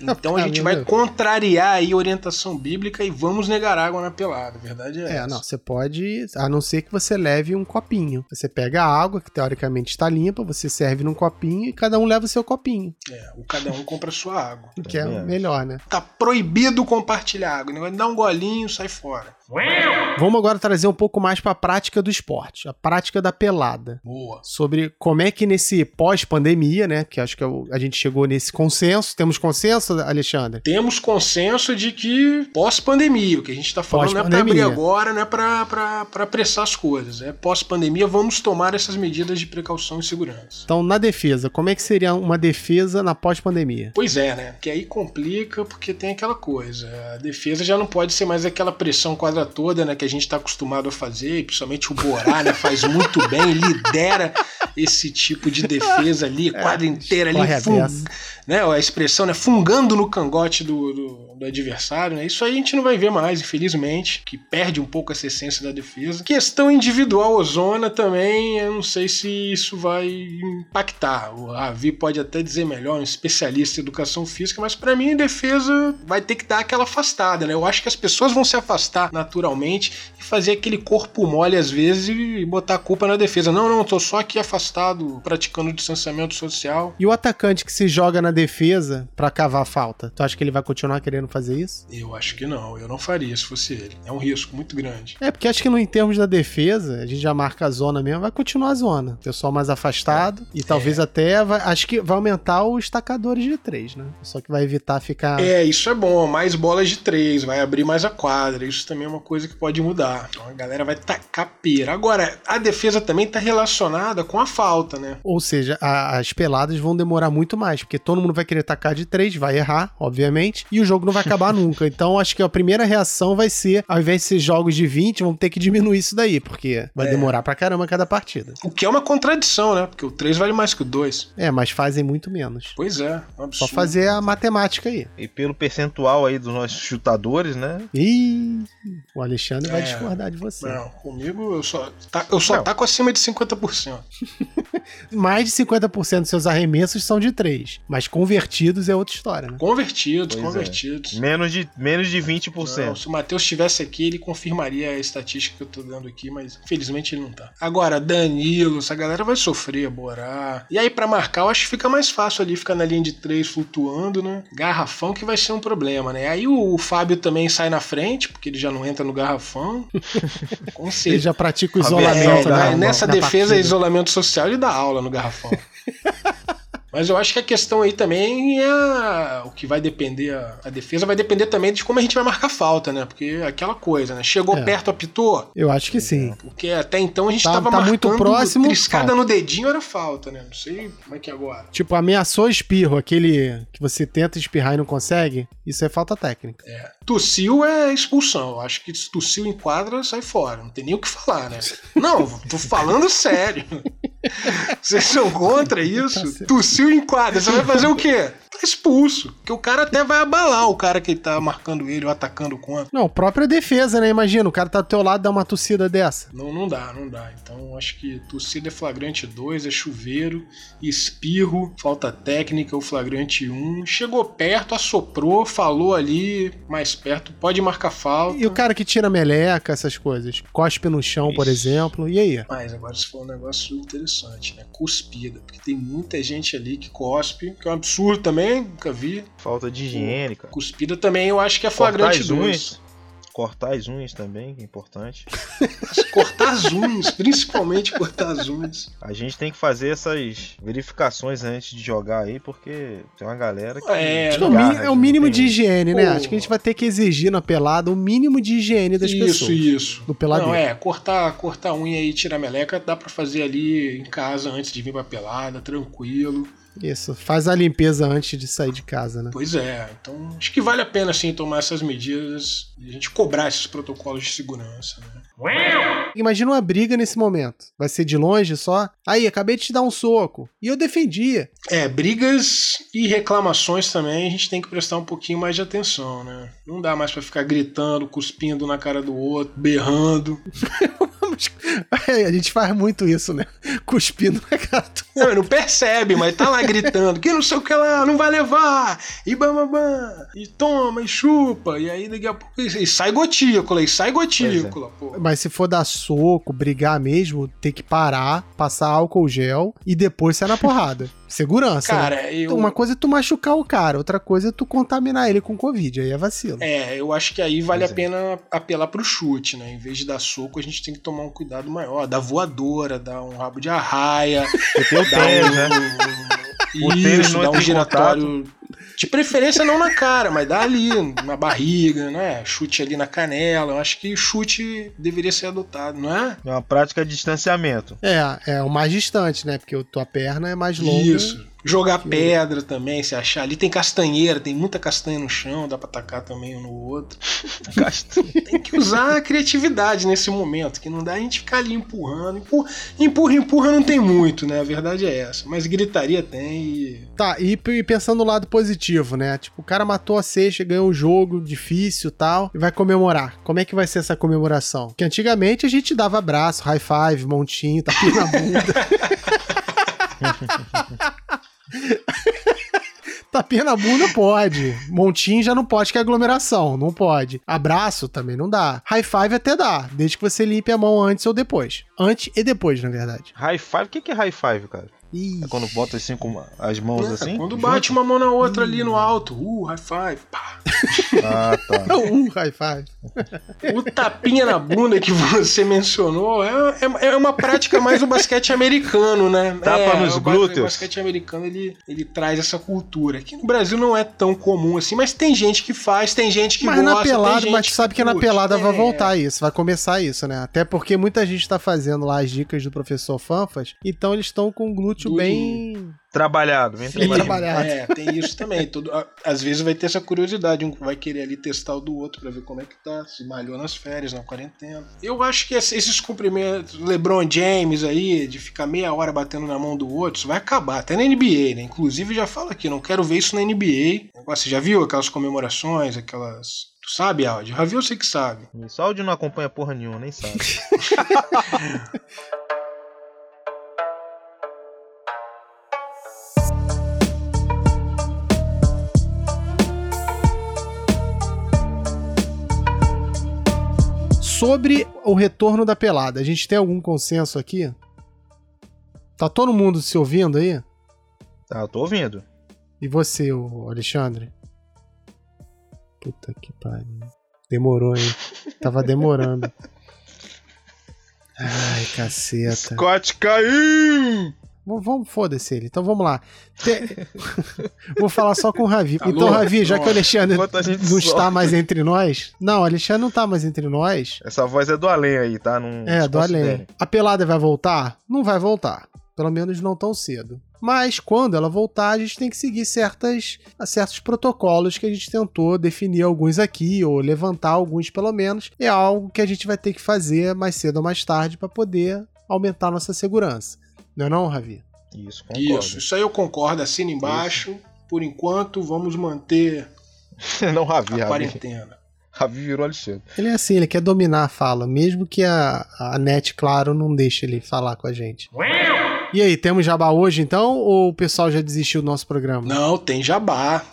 Então a gente vai. Contrariar aí a orientação bíblica e vamos negar água na pelada. A verdade é, É, essa. não, você pode, a não ser que você leve um copinho. Você pega a água, que teoricamente está limpa, você serve num copinho e cada um leva o seu copinho, É, o cada um compra a sua água. que é o mesmo. melhor, né? Tá proibido compartilhar água. O dar um golinho, sai fora. Vamos agora trazer um pouco mais para a prática do esporte, a prática da pelada. Boa. Sobre como é que nesse pós-pandemia, né, que acho que é a gente chegou nesse consenso, temos consenso, Alexandre? Temos consenso de que pós-pandemia, o que a gente tá falando não é pra abrir agora, não é pra, pra apressar as coisas. É pós-pandemia, vamos tomar essas medidas de precaução e segurança. Então, na defesa, como é que seria uma defesa na pós-pandemia? Pois é, né? Que aí complica porque tem aquela coisa. A defesa já não pode ser mais aquela pressão quadra toda, né? Que a gente tá acostumado a fazer, e principalmente o Borá, né? Faz muito bem, lidera esse tipo de defesa ali, quadra inteira ali, corre a né? A expressão, né? Fungando no cangote do, do, do adversário, né? Isso aí a gente não vai ver mais, infelizmente, que perde um pouco essa essência da defesa. Questão individual ozona também, eu não sei se isso vai impactar. O Ravi pode até dizer melhor, um especialista em educação física, mas pra mim, defesa vai ter que dar aquela afastada, né? Eu acho que as pessoas vão se afastar naturalmente e fazer aquele corpo mole às vezes e botar a culpa na defesa. Não, não, tô só aqui afastado, praticando distanciamento social. E o atacante que se joga na defesa pra cavar a falta? Tu acha que ele vai continuar querendo fazer isso? Eu acho que não, eu não faria se fosse ele. É um risco muito grande. É, porque acho que no, em termos da defesa, a gente já marca a zona mesmo, vai continuar a zona. Pessoal mais afastado e talvez até, vai- acho que vai aumentar os tacadores de três, né? Só que vai evitar ficar... É, isso é bom, mais bolas de três, vai abrir mais a quadra. Isso também é uma coisa que pode mudar. Então a galera vai tacar pera. Agora, a defesa também tá relacionada com a falta, né? Ou seja, a- as peladas vão demorar muito mais, porque todo mundo vai querer tacar de três, vai errar, obviamente, e o jogo não vai acabar nunca. Então acho que a primeira reação vai ser, ao invés de ser jogos de 20, vamos ter que diminuir isso daí, porque vai É. demorar pra caramba cada partida. O que é uma contradição, né? Porque o 3 vale mais que o 2. É, mas fazem muito menos. Pois é, um Só absurdo. fazer a matemática aí. E pelo percentual aí dos nossos chutadores, né? Ih, o Alexandre vai É. discordar de você. Não, comigo eu só, tá, eu só Não. taco acima de 50%. Mais de 50% dos seus arremessos são de três, mas convertidos é outra história, né? Convertidos, Pois é. convertidos. Menos de, menos de 20%. Não, se o Matheus estivesse aqui, ele confirmaria a estatística que eu tô dando aqui, mas infelizmente ele não tá. Agora, Danilo, essa galera vai sofrer, Borá. E aí, pra marcar, eu acho que fica mais fácil ali, ficar na linha de três flutuando, né? Garrafão que vai ser um problema, né? Aí o, Fábio também sai na frente, porque ele já não entra no garrafão. Com Ele certeza. já pratica o isolamento, É, né? nessa na defesa, partida. isolamento social, ele dá aula no garrafão. Mas eu acho que a questão aí também é o que vai depender, a, a defesa vai depender também de como a gente vai marcar falta, né? Porque é aquela coisa, né? Chegou É. perto, apitou. Eu acho que sim. Porque até então a gente Tá- tava tá marcando muito próximo, triscada falta. no dedinho era falta, né? Não sei como é que é agora. Tipo, ameaçou espirro, aquele que você tenta espirrar e não consegue, isso é falta técnica. Tossiu é expulsão. Eu acho que se tossiu em quadra, sai fora. Não tem nem o que falar, né? Não, tô falando sério. Vocês são contra isso? Tá. Tossiu em quadra, você vai fazer o quê? Tá expulso. Porque o cara até vai abalar o cara que tá marcando ele ou atacando contra. Não, própria defesa, né? Imagina, o cara tá do teu lado dá uma tossida dessa. Não, não dá, não dá. Então acho que torcida é flagrante 2, é chuveiro, espirro, falta técnica, o flagrante 1. Um. Chegou perto, assoprou, falou ali, mais perto, pode marcar falta. E o cara que tira meleca, essas coisas. Cospe no chão, por exemplo. E aí? Mas agora se for um negócio interessante, né? Cuspida. Porque tem muita gente ali que cospe, que é um absurdo também, nunca vi. Falta de higiene, cara. Cuspida também eu acho que é Cortar flagrante as 2. unhas. Cortar as unhas também, que é importante. cortar as unhas, principalmente cortar as unhas. A gente tem que fazer essas verificações antes de jogar aí, porque tem uma galera que. É, é o garra, mi- é mínimo de higiene, né? Pô. Acho que a gente vai ter que exigir na pelada o mínimo de higiene das isso, pessoas. isso. Do peladeiro. Não, é, cortar, cortar a unha e tirar a meleca dá pra fazer ali em casa antes de vir pra pelada, tranquilo. Isso. Faz a limpeza antes de sair de casa, né? Pois é, então acho que vale a pena sim tomar essas medidas a gente cobrar esses protocolos de segurança. Né? Imagina uma briga nesse momento. Vai ser de longe só? Aí, acabei de te dar um soco. E eu defendia. É, brigas e reclamações também a gente tem que prestar um pouquinho mais de atenção, né? Não dá mais pra ficar gritando, cuspindo na cara do outro, berrando. a gente faz muito isso, né? Cuspindo na cara do... Não, ele não percebe, mas tá lá gritando, que não sei o que lá, não vai levar, e bam, bam, bam, e toma, e chupa, e aí daqui a pouco e e sai gotícula, e sai gotícula, pô. Mas se for dar soco, brigar mesmo, tem que parar, passar álcool gel e depois sair na porrada. Segurança. né? Cara, eu. Uma coisa é tu machucar o cara, outra coisa é tu contaminar ele com Covid. Aí é vacilo. É, eu acho que aí vale Pois a é. pena apelar pro chute, né? Em vez de dar soco, a gente tem que tomar um cuidado maior. Dar voadora, dar um rabo de arraia, o dar né? um. O tênis Isso, não dar um em giratório. De preferência não na cara, mas dá ali, na barriga, né? Chute ali na canela. Eu acho que chute deveria ser adotado, não é? É uma prática de distanciamento. É, é o mais distante, né? Porque a tua perna é mais longa. Isso. Jogar pedra também, se achar. Ali tem castanheira, tem muita castanha no chão, dá pra atacar também um no outro. Tem que usar a criatividade nesse momento, que não dá a gente ficar ali empurrando. Empurra, empurra, empurra não tem muito, né? A verdade é essa. Mas gritaria tem e. Tá, e pensando no lado positivo, né? Tipo, o cara matou a sexta, ganhou um jogo difícil tal, e vai comemorar. Como é que vai ser essa comemoração? Porque antigamente a gente dava abraço, high five, montinho, tapinha na bunda. Tapinha na bunda pode. Montinho já não pode, que é aglomeração. Não pode. Abraço também não dá. High five até dá, desde que você limpe a mão antes ou depois. Antes e depois, na verdade. High five? O que que é high five, cara? É quando bota assim com as mãos É, assim? quando junto? bate uma mão na outra ali no alto, uh, high five, pá. Ah, tá. um high five. O tapinha na bunda que você mencionou é, é, é uma prática mais do basquete americano, né? Tapa é, nos o glúteos. O basquete americano ele, ele traz essa cultura. Aqui no Brasil não é tão comum assim, mas tem gente que faz, tem gente que Mas gosta. na pelada, tem mas sabe que, na curte. pelada vai É. voltar isso, vai começar isso, né? Até porque muita gente tá fazendo lá as dicas do professor Fanfas, então eles estão com o Do- bem. Trabalhado, Bem trabalhado. trabalhado. É, tem isso também. Todo, às vezes vai ter essa curiosidade, um vai querer ali testar o do outro pra ver como é que tá, se malhou nas férias, na quarentena. Eu acho que esse- esses cumprimentos, LeBron James aí, de ficar meia hora batendo na mão do outro, isso vai acabar, até na NBA, né? Inclusive, já falo aqui, não quero ver isso na NBA. Você já viu aquelas comemorações, aquelas. Tu sabe, Aldi? Já viu, eu sei que sabe. Isso, áudio não acompanha porra nenhuma, nem sabe. Sobre o retorno da pelada, a gente tem algum consenso aqui? Tá todo mundo se ouvindo aí? Tá, eu tô ouvindo. E você, Alexandre? Puta que pariu. Demorou, hein? Tava demorando. Ai, caceta. Scott caiu! Vamos, foda-se ele. Então vamos lá. Te- Vou falar só com o Ravi. Alô? Então, Ravi, já que o. Alexandre não está mais entre nós. Não, o Alexandre não tá mais entre nós. Essa voz é do além aí, tá? Não É, do além. A pelada vai voltar? Não vai voltar. Pelo menos não tão cedo. Mas quando ela voltar, a gente tem que seguir certas, certos protocolos que a gente tentou definir alguns aqui, ou levantar alguns pelo menos. É algo que a gente vai ter que fazer mais cedo ou mais tarde para poder aumentar nossa segurança. Não é não, Ravi? Isso, concordo. Isso, isso aí eu concordo, assina embaixo. Por enquanto, vamos manter não, Ravi, a Ravi. quarentena. Ravi virou Alexandre. Ele é assim, ele quer dominar a fala, mesmo que a, a net, claro, não deixe ele falar com a gente. E aí, temos jabá hoje então, ou o pessoal já desistiu do nosso programa? Não, tem jabá.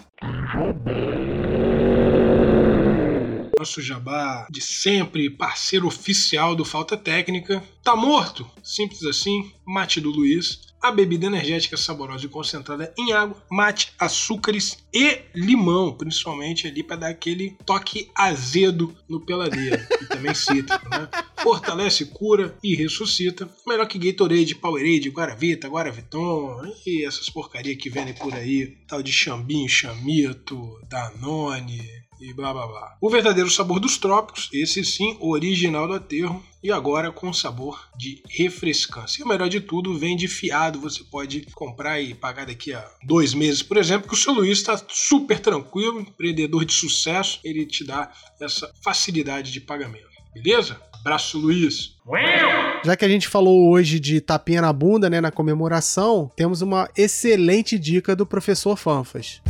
Nosso jabá de sempre, parceiro oficial do Falta Técnica, tá morto. Simples assim, mate do Luiz. a bebida energética saborosa e concentrada em água, mate, açúcares e limão, principalmente ali para dar aquele toque azedo no peladeiro, e também cítrico, né? Fortalece, cura e ressuscita. Melhor que Gatorade, Powerade, Guaravita, Guaraviton e essas porcarias que vendem por aí, tal de Xambinho, Chamito, Danone, e blá blá blá. O verdadeiro sabor dos trópicos, esse sim, original do aterro, e agora com sabor de refrescância. E o melhor de tudo, vem de fiado, você pode comprar e pagar daqui a dois meses, por exemplo, que o seu Luiz está super tranquilo, empreendedor de sucesso, ele te dá essa facilidade de pagamento. Beleza? Abraço, Luiz. Já que a gente falou hoje de tapinha na bunda, né, na comemoração, temos uma excelente dica do professor Fanfas.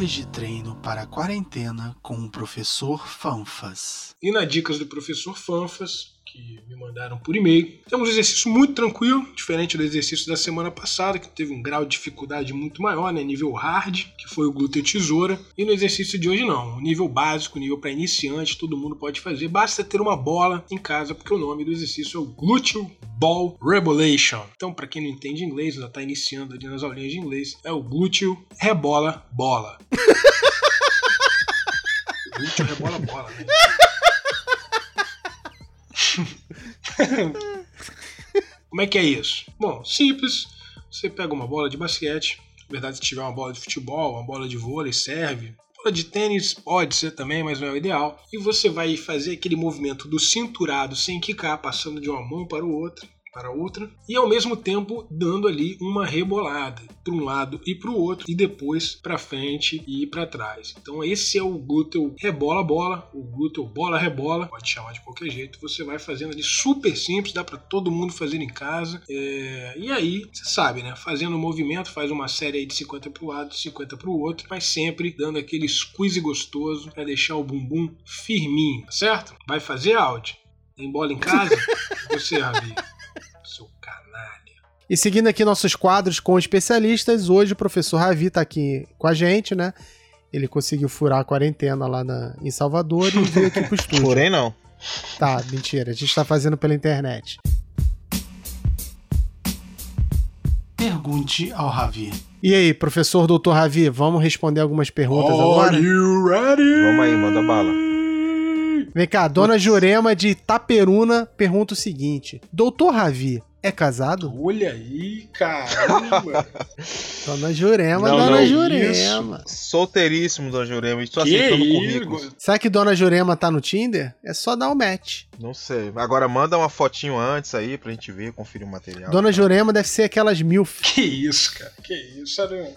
Dicas de treino para quarentena com o professor Fanfas. E na dicas do professor Fanfas, que me mandaram por e-mail. Temos um exercício muito tranquilo, diferente do exercício da semana passada, que teve um grau de dificuldade muito maior, né? nível hard, que foi o glúteo tesoura. E no exercício de hoje não, nível básico, nível para iniciante, todo mundo pode fazer. Basta ter uma bola em casa, porque o nome do exercício é o glúteo ball rebolation. Então, para quem não entende inglês, ainda está iniciando ali nas aulinhas de inglês, é o glúteo rebola bola. glúteo rebola bola, né? Como é que é isso? Bom, simples. Você pega uma bola de basquete, na verdade, se tiver uma bola de futebol, uma bola de vôlei, serve. Bola de tênis pode ser também, mas não é o ideal. E você vai fazer aquele movimento do cinturado sem quicar, passando de uma mão para o outro para outra e ao mesmo tempo dando ali uma rebolada para um lado e para o outro e depois para frente e para trás. Então esse é o glúteo rebola bola, o glúteo bola rebola, pode chamar de qualquer jeito. Você vai fazendo ali super simples, dá para todo mundo fazer em casa. É... E aí você sabe, né? Fazendo o movimento, faz uma série aí de 50 para o lado, 50 para o outro, mas sempre dando aquele squeeze gostoso para deixar o bumbum firminho, tá certo? Vai fazer áudio. Tem bola em casa? Você, Rabi. E seguindo aqui nossos quadros com especialistas, hoje o professor Ravi está aqui com a gente, né? Ele conseguiu furar a quarentena lá na, em Salvador e veio aqui pro estúdio. Porém, não. Tá, mentira. A gente tá fazendo pela internet. Pergunte ao Ravi. E aí, professor doutor Ravi, vamos responder algumas perguntas agora? Are you ready? Vamos aí, manda bala. Vem cá, dona Jurema de Itaperuna pergunta o seguinte: Doutor Ravi é casado? Olha aí, caramba. Dona Jurema, Não, dona não, Jurema. Solteiríssimo, Dona Jurema. Estou que aceitando isso? currículos. Será que dona Jurema tá no Tinder? É só dar o match. Não sei. Agora manda uma fotinho antes aí pra gente ver, conferir o material. Dona Jurema deve ser aquelas mil. Que isso, cara. Que isso. Era...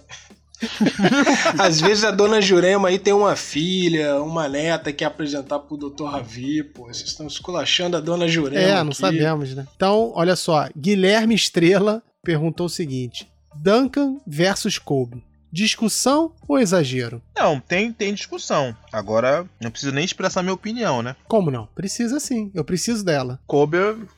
Às vezes a dona Jurema aí tem uma filha, uma neta que apresentar pro Dr. Ravi, pô. Vocês estão esculachando a dona Jurema. É, não aqui. sabemos, né? Então, olha só. Guilherme Estrela perguntou o seguinte: Duncan versus Kobe. Discussão ou exagero? Não, tem, tem discussão. Agora, não preciso nem expressar minha opinião, né? Como não? Precisa sim. Eu preciso dela. Kobe,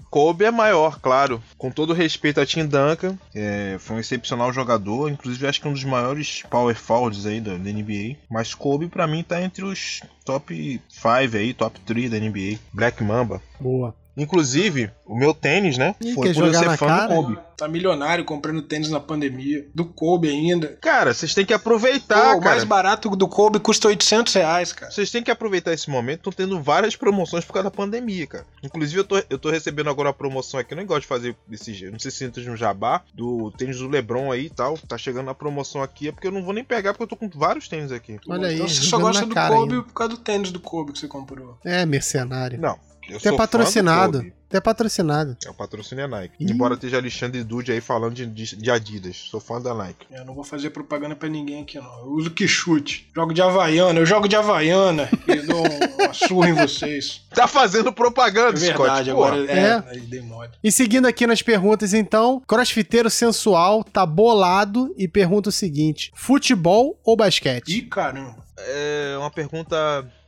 Kobe é maior, claro. Com todo respeito a Tim Duncan, é, foi um excepcional jogador, inclusive acho que um dos maiores power forwards aí da, da NBA. Mas Kobe pra mim tá entre os top 5 aí, top 3 da NBA. Black Mamba. Boa. Inclusive, o meu tênis, né? Ih, foi por eu ser fã cara? do Kobe. Tá milionário comprando tênis na pandemia. Do Kobe ainda. Cara, vocês têm que Pô, aproveitar, o mais barato do Kobe custa 800 reais, cara. Vocês têm que aproveitar esse momento, estão tendo várias promoções por causa da pandemia, cara. Inclusive, eu tô, eu tô recebendo agora uma promoção aqui, eu nem gosto de fazer desse jeito, não sei se entra no jabá, do tênis do Lebron aí e tal. Tá chegando a promoção aqui, é porque eu não vou nem pegar, porque eu tô com vários tênis aqui. Olha aí, Então você só gosta do Kobe ainda. por causa do tênis do Kobe que você comprou. É, mercenário. Não, eu Até sou patrocinado. Até patrocinado. É o patrocínio é Nike. Ih. Embora esteja Alexandre Dude aí falando de, de, de Adidas. Sou fã da Nike. Eu não vou fazer propaganda pra ninguém aqui, não. Eu uso que chute. Jogo de Havaiana, eu jogo de Havaiana e dou um- uma surra em vocês. Tá fazendo propaganda, É verdade, Scott. porra. agora é, É. aí dei. E seguindo aqui nas perguntas, então, crossfiteiro sensual tá bolado e pergunta o seguinte: futebol ou basquete? Ih, caramba. É uma pergunta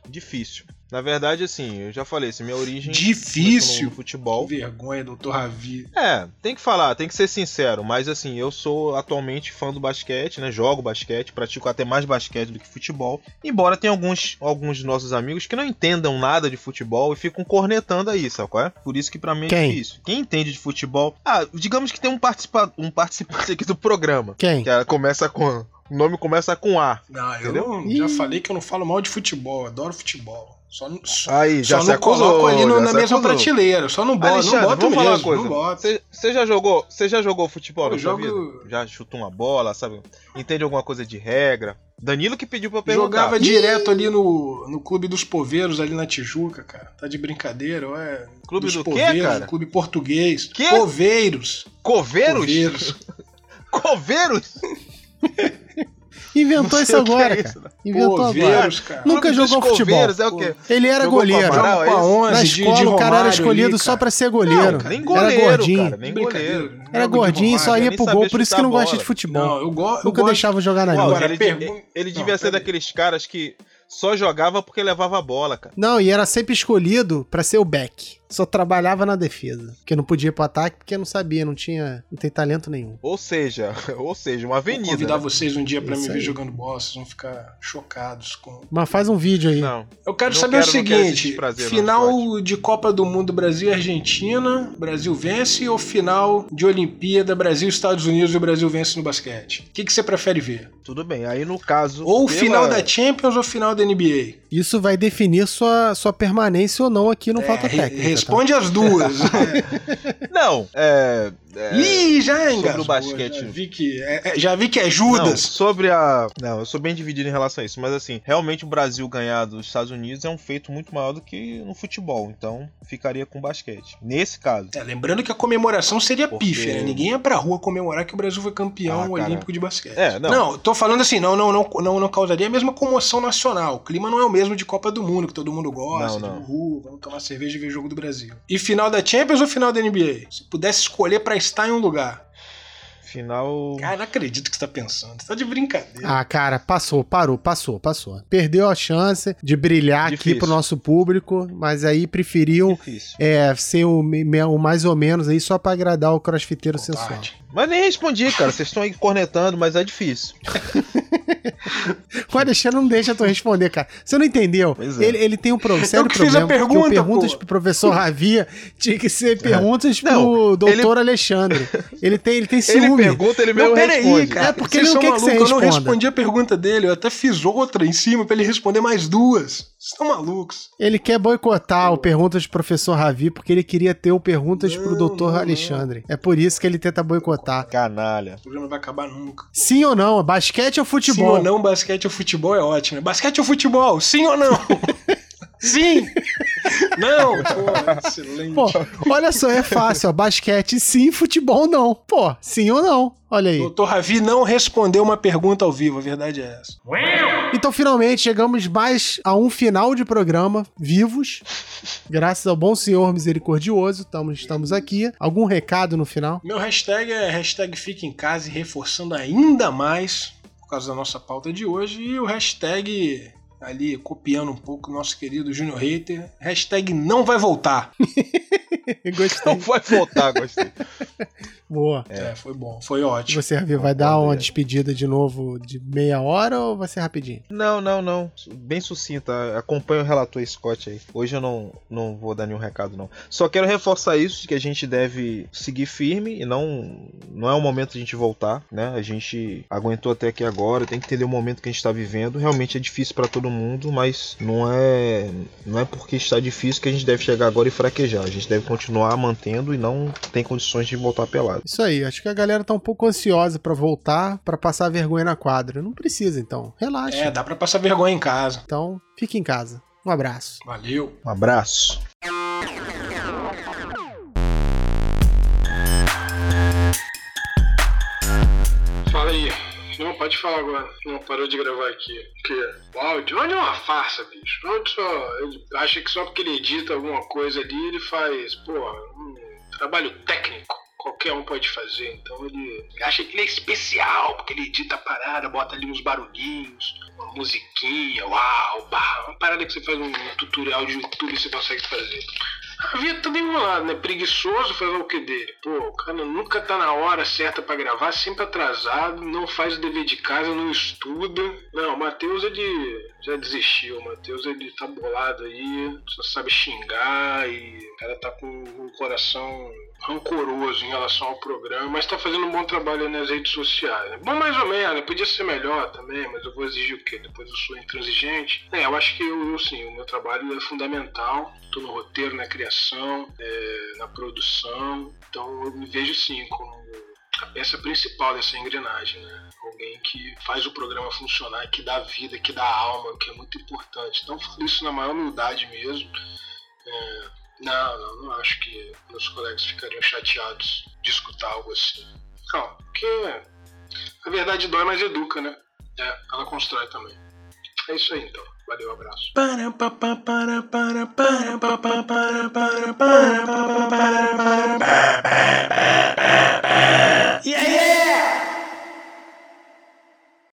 difícil. Na verdade, assim, eu já falei, assim, minha origem Difícil. futebol. Que vergonha, doutor Ravi. É, tem que falar, tem que ser sincero, mas assim, eu sou atualmente fã do basquete, né? Jogo basquete, pratico até mais basquete do que futebol. Embora tenha alguns, alguns de nossos amigos que não entendam nada de futebol e ficam cornetando aí, sabe qual é? Por isso que pra mim é Quem? difícil. Quem entende de futebol. Ah, digamos que tem um, participa um participante aqui do programa. Quem? Que ela começa com. O nome começa com A. Não, eu Entendeu? não- já falei que eu não falo mal de futebol, eu adoro futebol. Só, só, Aí, já só se não coloco acusou, ali no- já na mesma acusou. prateleira. Só não Alexandre, não boto vamos falar mesmo, uma coisa. Você já jogou, você já jogou futebol Eu jogo- vida? Já chutou uma bola, sabe? Entende alguma coisa de regra? Danilo que pediu pra eu perguntar. Jogava direto ali no, no Clube dos Poveiros, ali na Tijuca, cara. Tá de brincadeira, ou é? Clube dos do quê, Poveiros, cara? Clube português. Quê? Poveiros. Coveiros? Poveiros. Coveiros? Inventou isso agora, é cara. isso, né? Inventou agora. Cara. Nunca jogou futebol. É o quê? Ele era Jogou goleiro. Amaral, é isso? 11 Na de, escola, de o cara era Romário escolhido ali, só cara. pra ser goleiro. Não, nem era goleiro, gordinho. cara, nem goleiro. Era de gordinho, só Romário. ia nem pro gol, por isso que não gosta de futebol. Não, eu, go eu Nunca gosto. deixava jogar na. Agora, ele, devia ser daqueles caras que só jogava porque levava a bola, cara. Não, e era sempre escolhido pra ser o back. Só trabalhava na defesa. Porque não podia ir pro ataque porque não sabia, não tinha. Não tem talento nenhum. Ou seja, ou seja, uma Vou avenida. convidar né? vocês um dia pra Isso me ver aí. jogando bola, vocês vão ficar chocados com. Mas faz um vídeo aí. Não. Eu quero Não saber quero- o seguinte: desprazer no final de Copa do Mundo Brasil e Argentina, Brasil vence ou final de Olimpíada Brasil e Estados Unidos e o Brasil vence no basquete? O que, que você prefere ver? Tudo bem. Aí no caso. Ou pela- final da Champions ou final da NBA? Isso vai definir sua, sua permanência ou não aqui no Falta É, re- Técnica. tá? responde as duas. Não, é. É- Ih, já sobre engasgou. o basquete. Já vi que é, é- já vi que é Não, Judas. sobre a. Não, eu sou bem dividido em relação a isso. Mas assim, realmente o Brasil ganhar dos Estados Unidos é um feito muito maior do que no futebol. Então, ficaria com basquete. Nesse caso. É, lembrando que a comemoração seria Porque- pífia, né? Ninguém ia pra rua comemorar que o Brasil foi campeão Ah, olímpico de basquete. É, não. Não, tô falando assim, não, não, não, não, não causaria a mesma comoção nacional. O clima não é o mesmo de Copa do Mundo, que todo mundo gosta, Não, não. de uhul, vamos tomar cerveja e ver jogo do Brasil. E final da Champions ou final da NBA? Se pudesse escolher pra estar em um lugar. Final. Cara, não acredito que você tá pensando. Você tá de brincadeira. Ah, cara, passou, parou, passou, passou. Perdeu a chance de brilhar aqui Difícil. pro nosso público, mas aí preferiu é, ser o, o mais ou menos aí só pra agradar o crossfiteiro sensual. Mas nem respondi, cara. Vocês estão aí cornetando, mas é difícil. O Alexandre não deixa tu responder, cara. Você não entendeu? É. Ele, ele tem um pro- sério que fiz a problema. porque pergunta, perguntas pô. pro professor Ravia tinha que ser perguntas Não, pro doutor Alexandre. Ele tem, ele tem Ele ciúme. pergunta, ele Não, mesmo peraí, responde. cara. É porque Vocês ele não são quer que você malucos, Eu não responda. respondi a pergunta dele, eu até fiz outra em cima pra ele responder mais duas. Vocês estão malucos. Ele quer boicotar o perguntas do professor Ravi porque ele queria ter o perguntas pro Não, doutor não, Alexandre. É por isso que ele tenta boicotar. Canalha. O programa não vai acabar nunca. Sim ou não? Basquete ou Sim futebol? ou não, basquete ou futebol é ótimo. Basquete ou futebol? Sim ou não? sim! Não! Pô, excelente. Pô, olha só, é fácil, ó. Basquete sim, futebol não. Pô, sim ou não? Olha aí. Doutor Ravi não respondeu uma pergunta ao vivo, a verdade é essa. Então, finalmente, chegamos mais a um final de programa, vivos. Graças ao bom Senhor misericordioso, estamos, estamos aqui. Algum recado no final? Meu hashtag é hashtag fica em casa e reforçando ainda mais, por causa da nossa pauta de hoje, e o hashtag ali copiando um pouco o nosso querido Junior Hater, hashtag não vai voltar. Gostei. Não vai voltar, gostei. Boa. É, foi bom, foi ótimo. Você, Ravi, vai dar uma despedida de novo de meia hora ou vai ser rapidinho? Não, não, não. Bem sucinta. Acompanha o relator Scott aí. Hoje eu não, não vou dar nenhum recado, não. Só quero reforçar isso, de que a gente deve seguir firme e não, não é o momento de a gente voltar, né? A gente aguentou até aqui agora, tem que entender o momento que a gente tá vivendo. Realmente é difícil pra todo mundo, mas não é, não é porque está difícil que a gente deve chegar agora e fraquejar. A gente deve continuar mantendo e não tem condições de voltar pelado. Isso aí, acho que a galera tá um pouco ansiosa pra voltar, pra passar vergonha na quadra. Não precisa, então. Relaxa. É, dá pra passar vergonha em casa. Então, fique em casa. Um abraço. Valeu. Um abraço. Não, pode falar agora. Não, parou de gravar aqui. Que o áudio, áudio é uma farsa, bicho. O áudio só. Ele acha que só porque ele edita alguma coisa ali, ele faz, porra, um trabalho técnico. qualquer um pode fazer. Então ele acha que ele é especial, porque ele edita a parada, bota ali uns barulhinhos, uma musiquinha, uau, pá, uma parada que você faz um tutorial de YouTube e você consegue fazer. A vida tá enrolada, né? Preguiçoso fazer o que dele? Pô, o cara nunca tá na hora certa para gravar, sempre atrasado, não faz o dever de casa, não estuda. Não, o Matheus ele já desistiu. O Matheus ele tá bolado aí, só sabe xingar e o cara tá com um coração rancoroso em relação ao programa, mas tá fazendo um bom trabalho nas redes sociais. Né? Bom, mais ou menos, podia ser melhor também, mas eu vou exigir o quê? Depois eu sou intransigente. É, eu acho que eu, eu sim, o meu trabalho é fundamental. Tô no roteiro, na criação, é, na produção, então eu me vejo sim como a peça principal dessa engrenagem, né? Alguém que faz o programa funcionar, que dá vida, que dá alma, que é muito importante. Então, falo isso na maior humildade mesmo. É, não, não, não acho que meus colegas ficariam chateados de escutar algo assim. Não, porque a verdade dói, mas educa, né? É, ela constrói também. É isso aí então. Valeu, abraço. Yeah, yeah!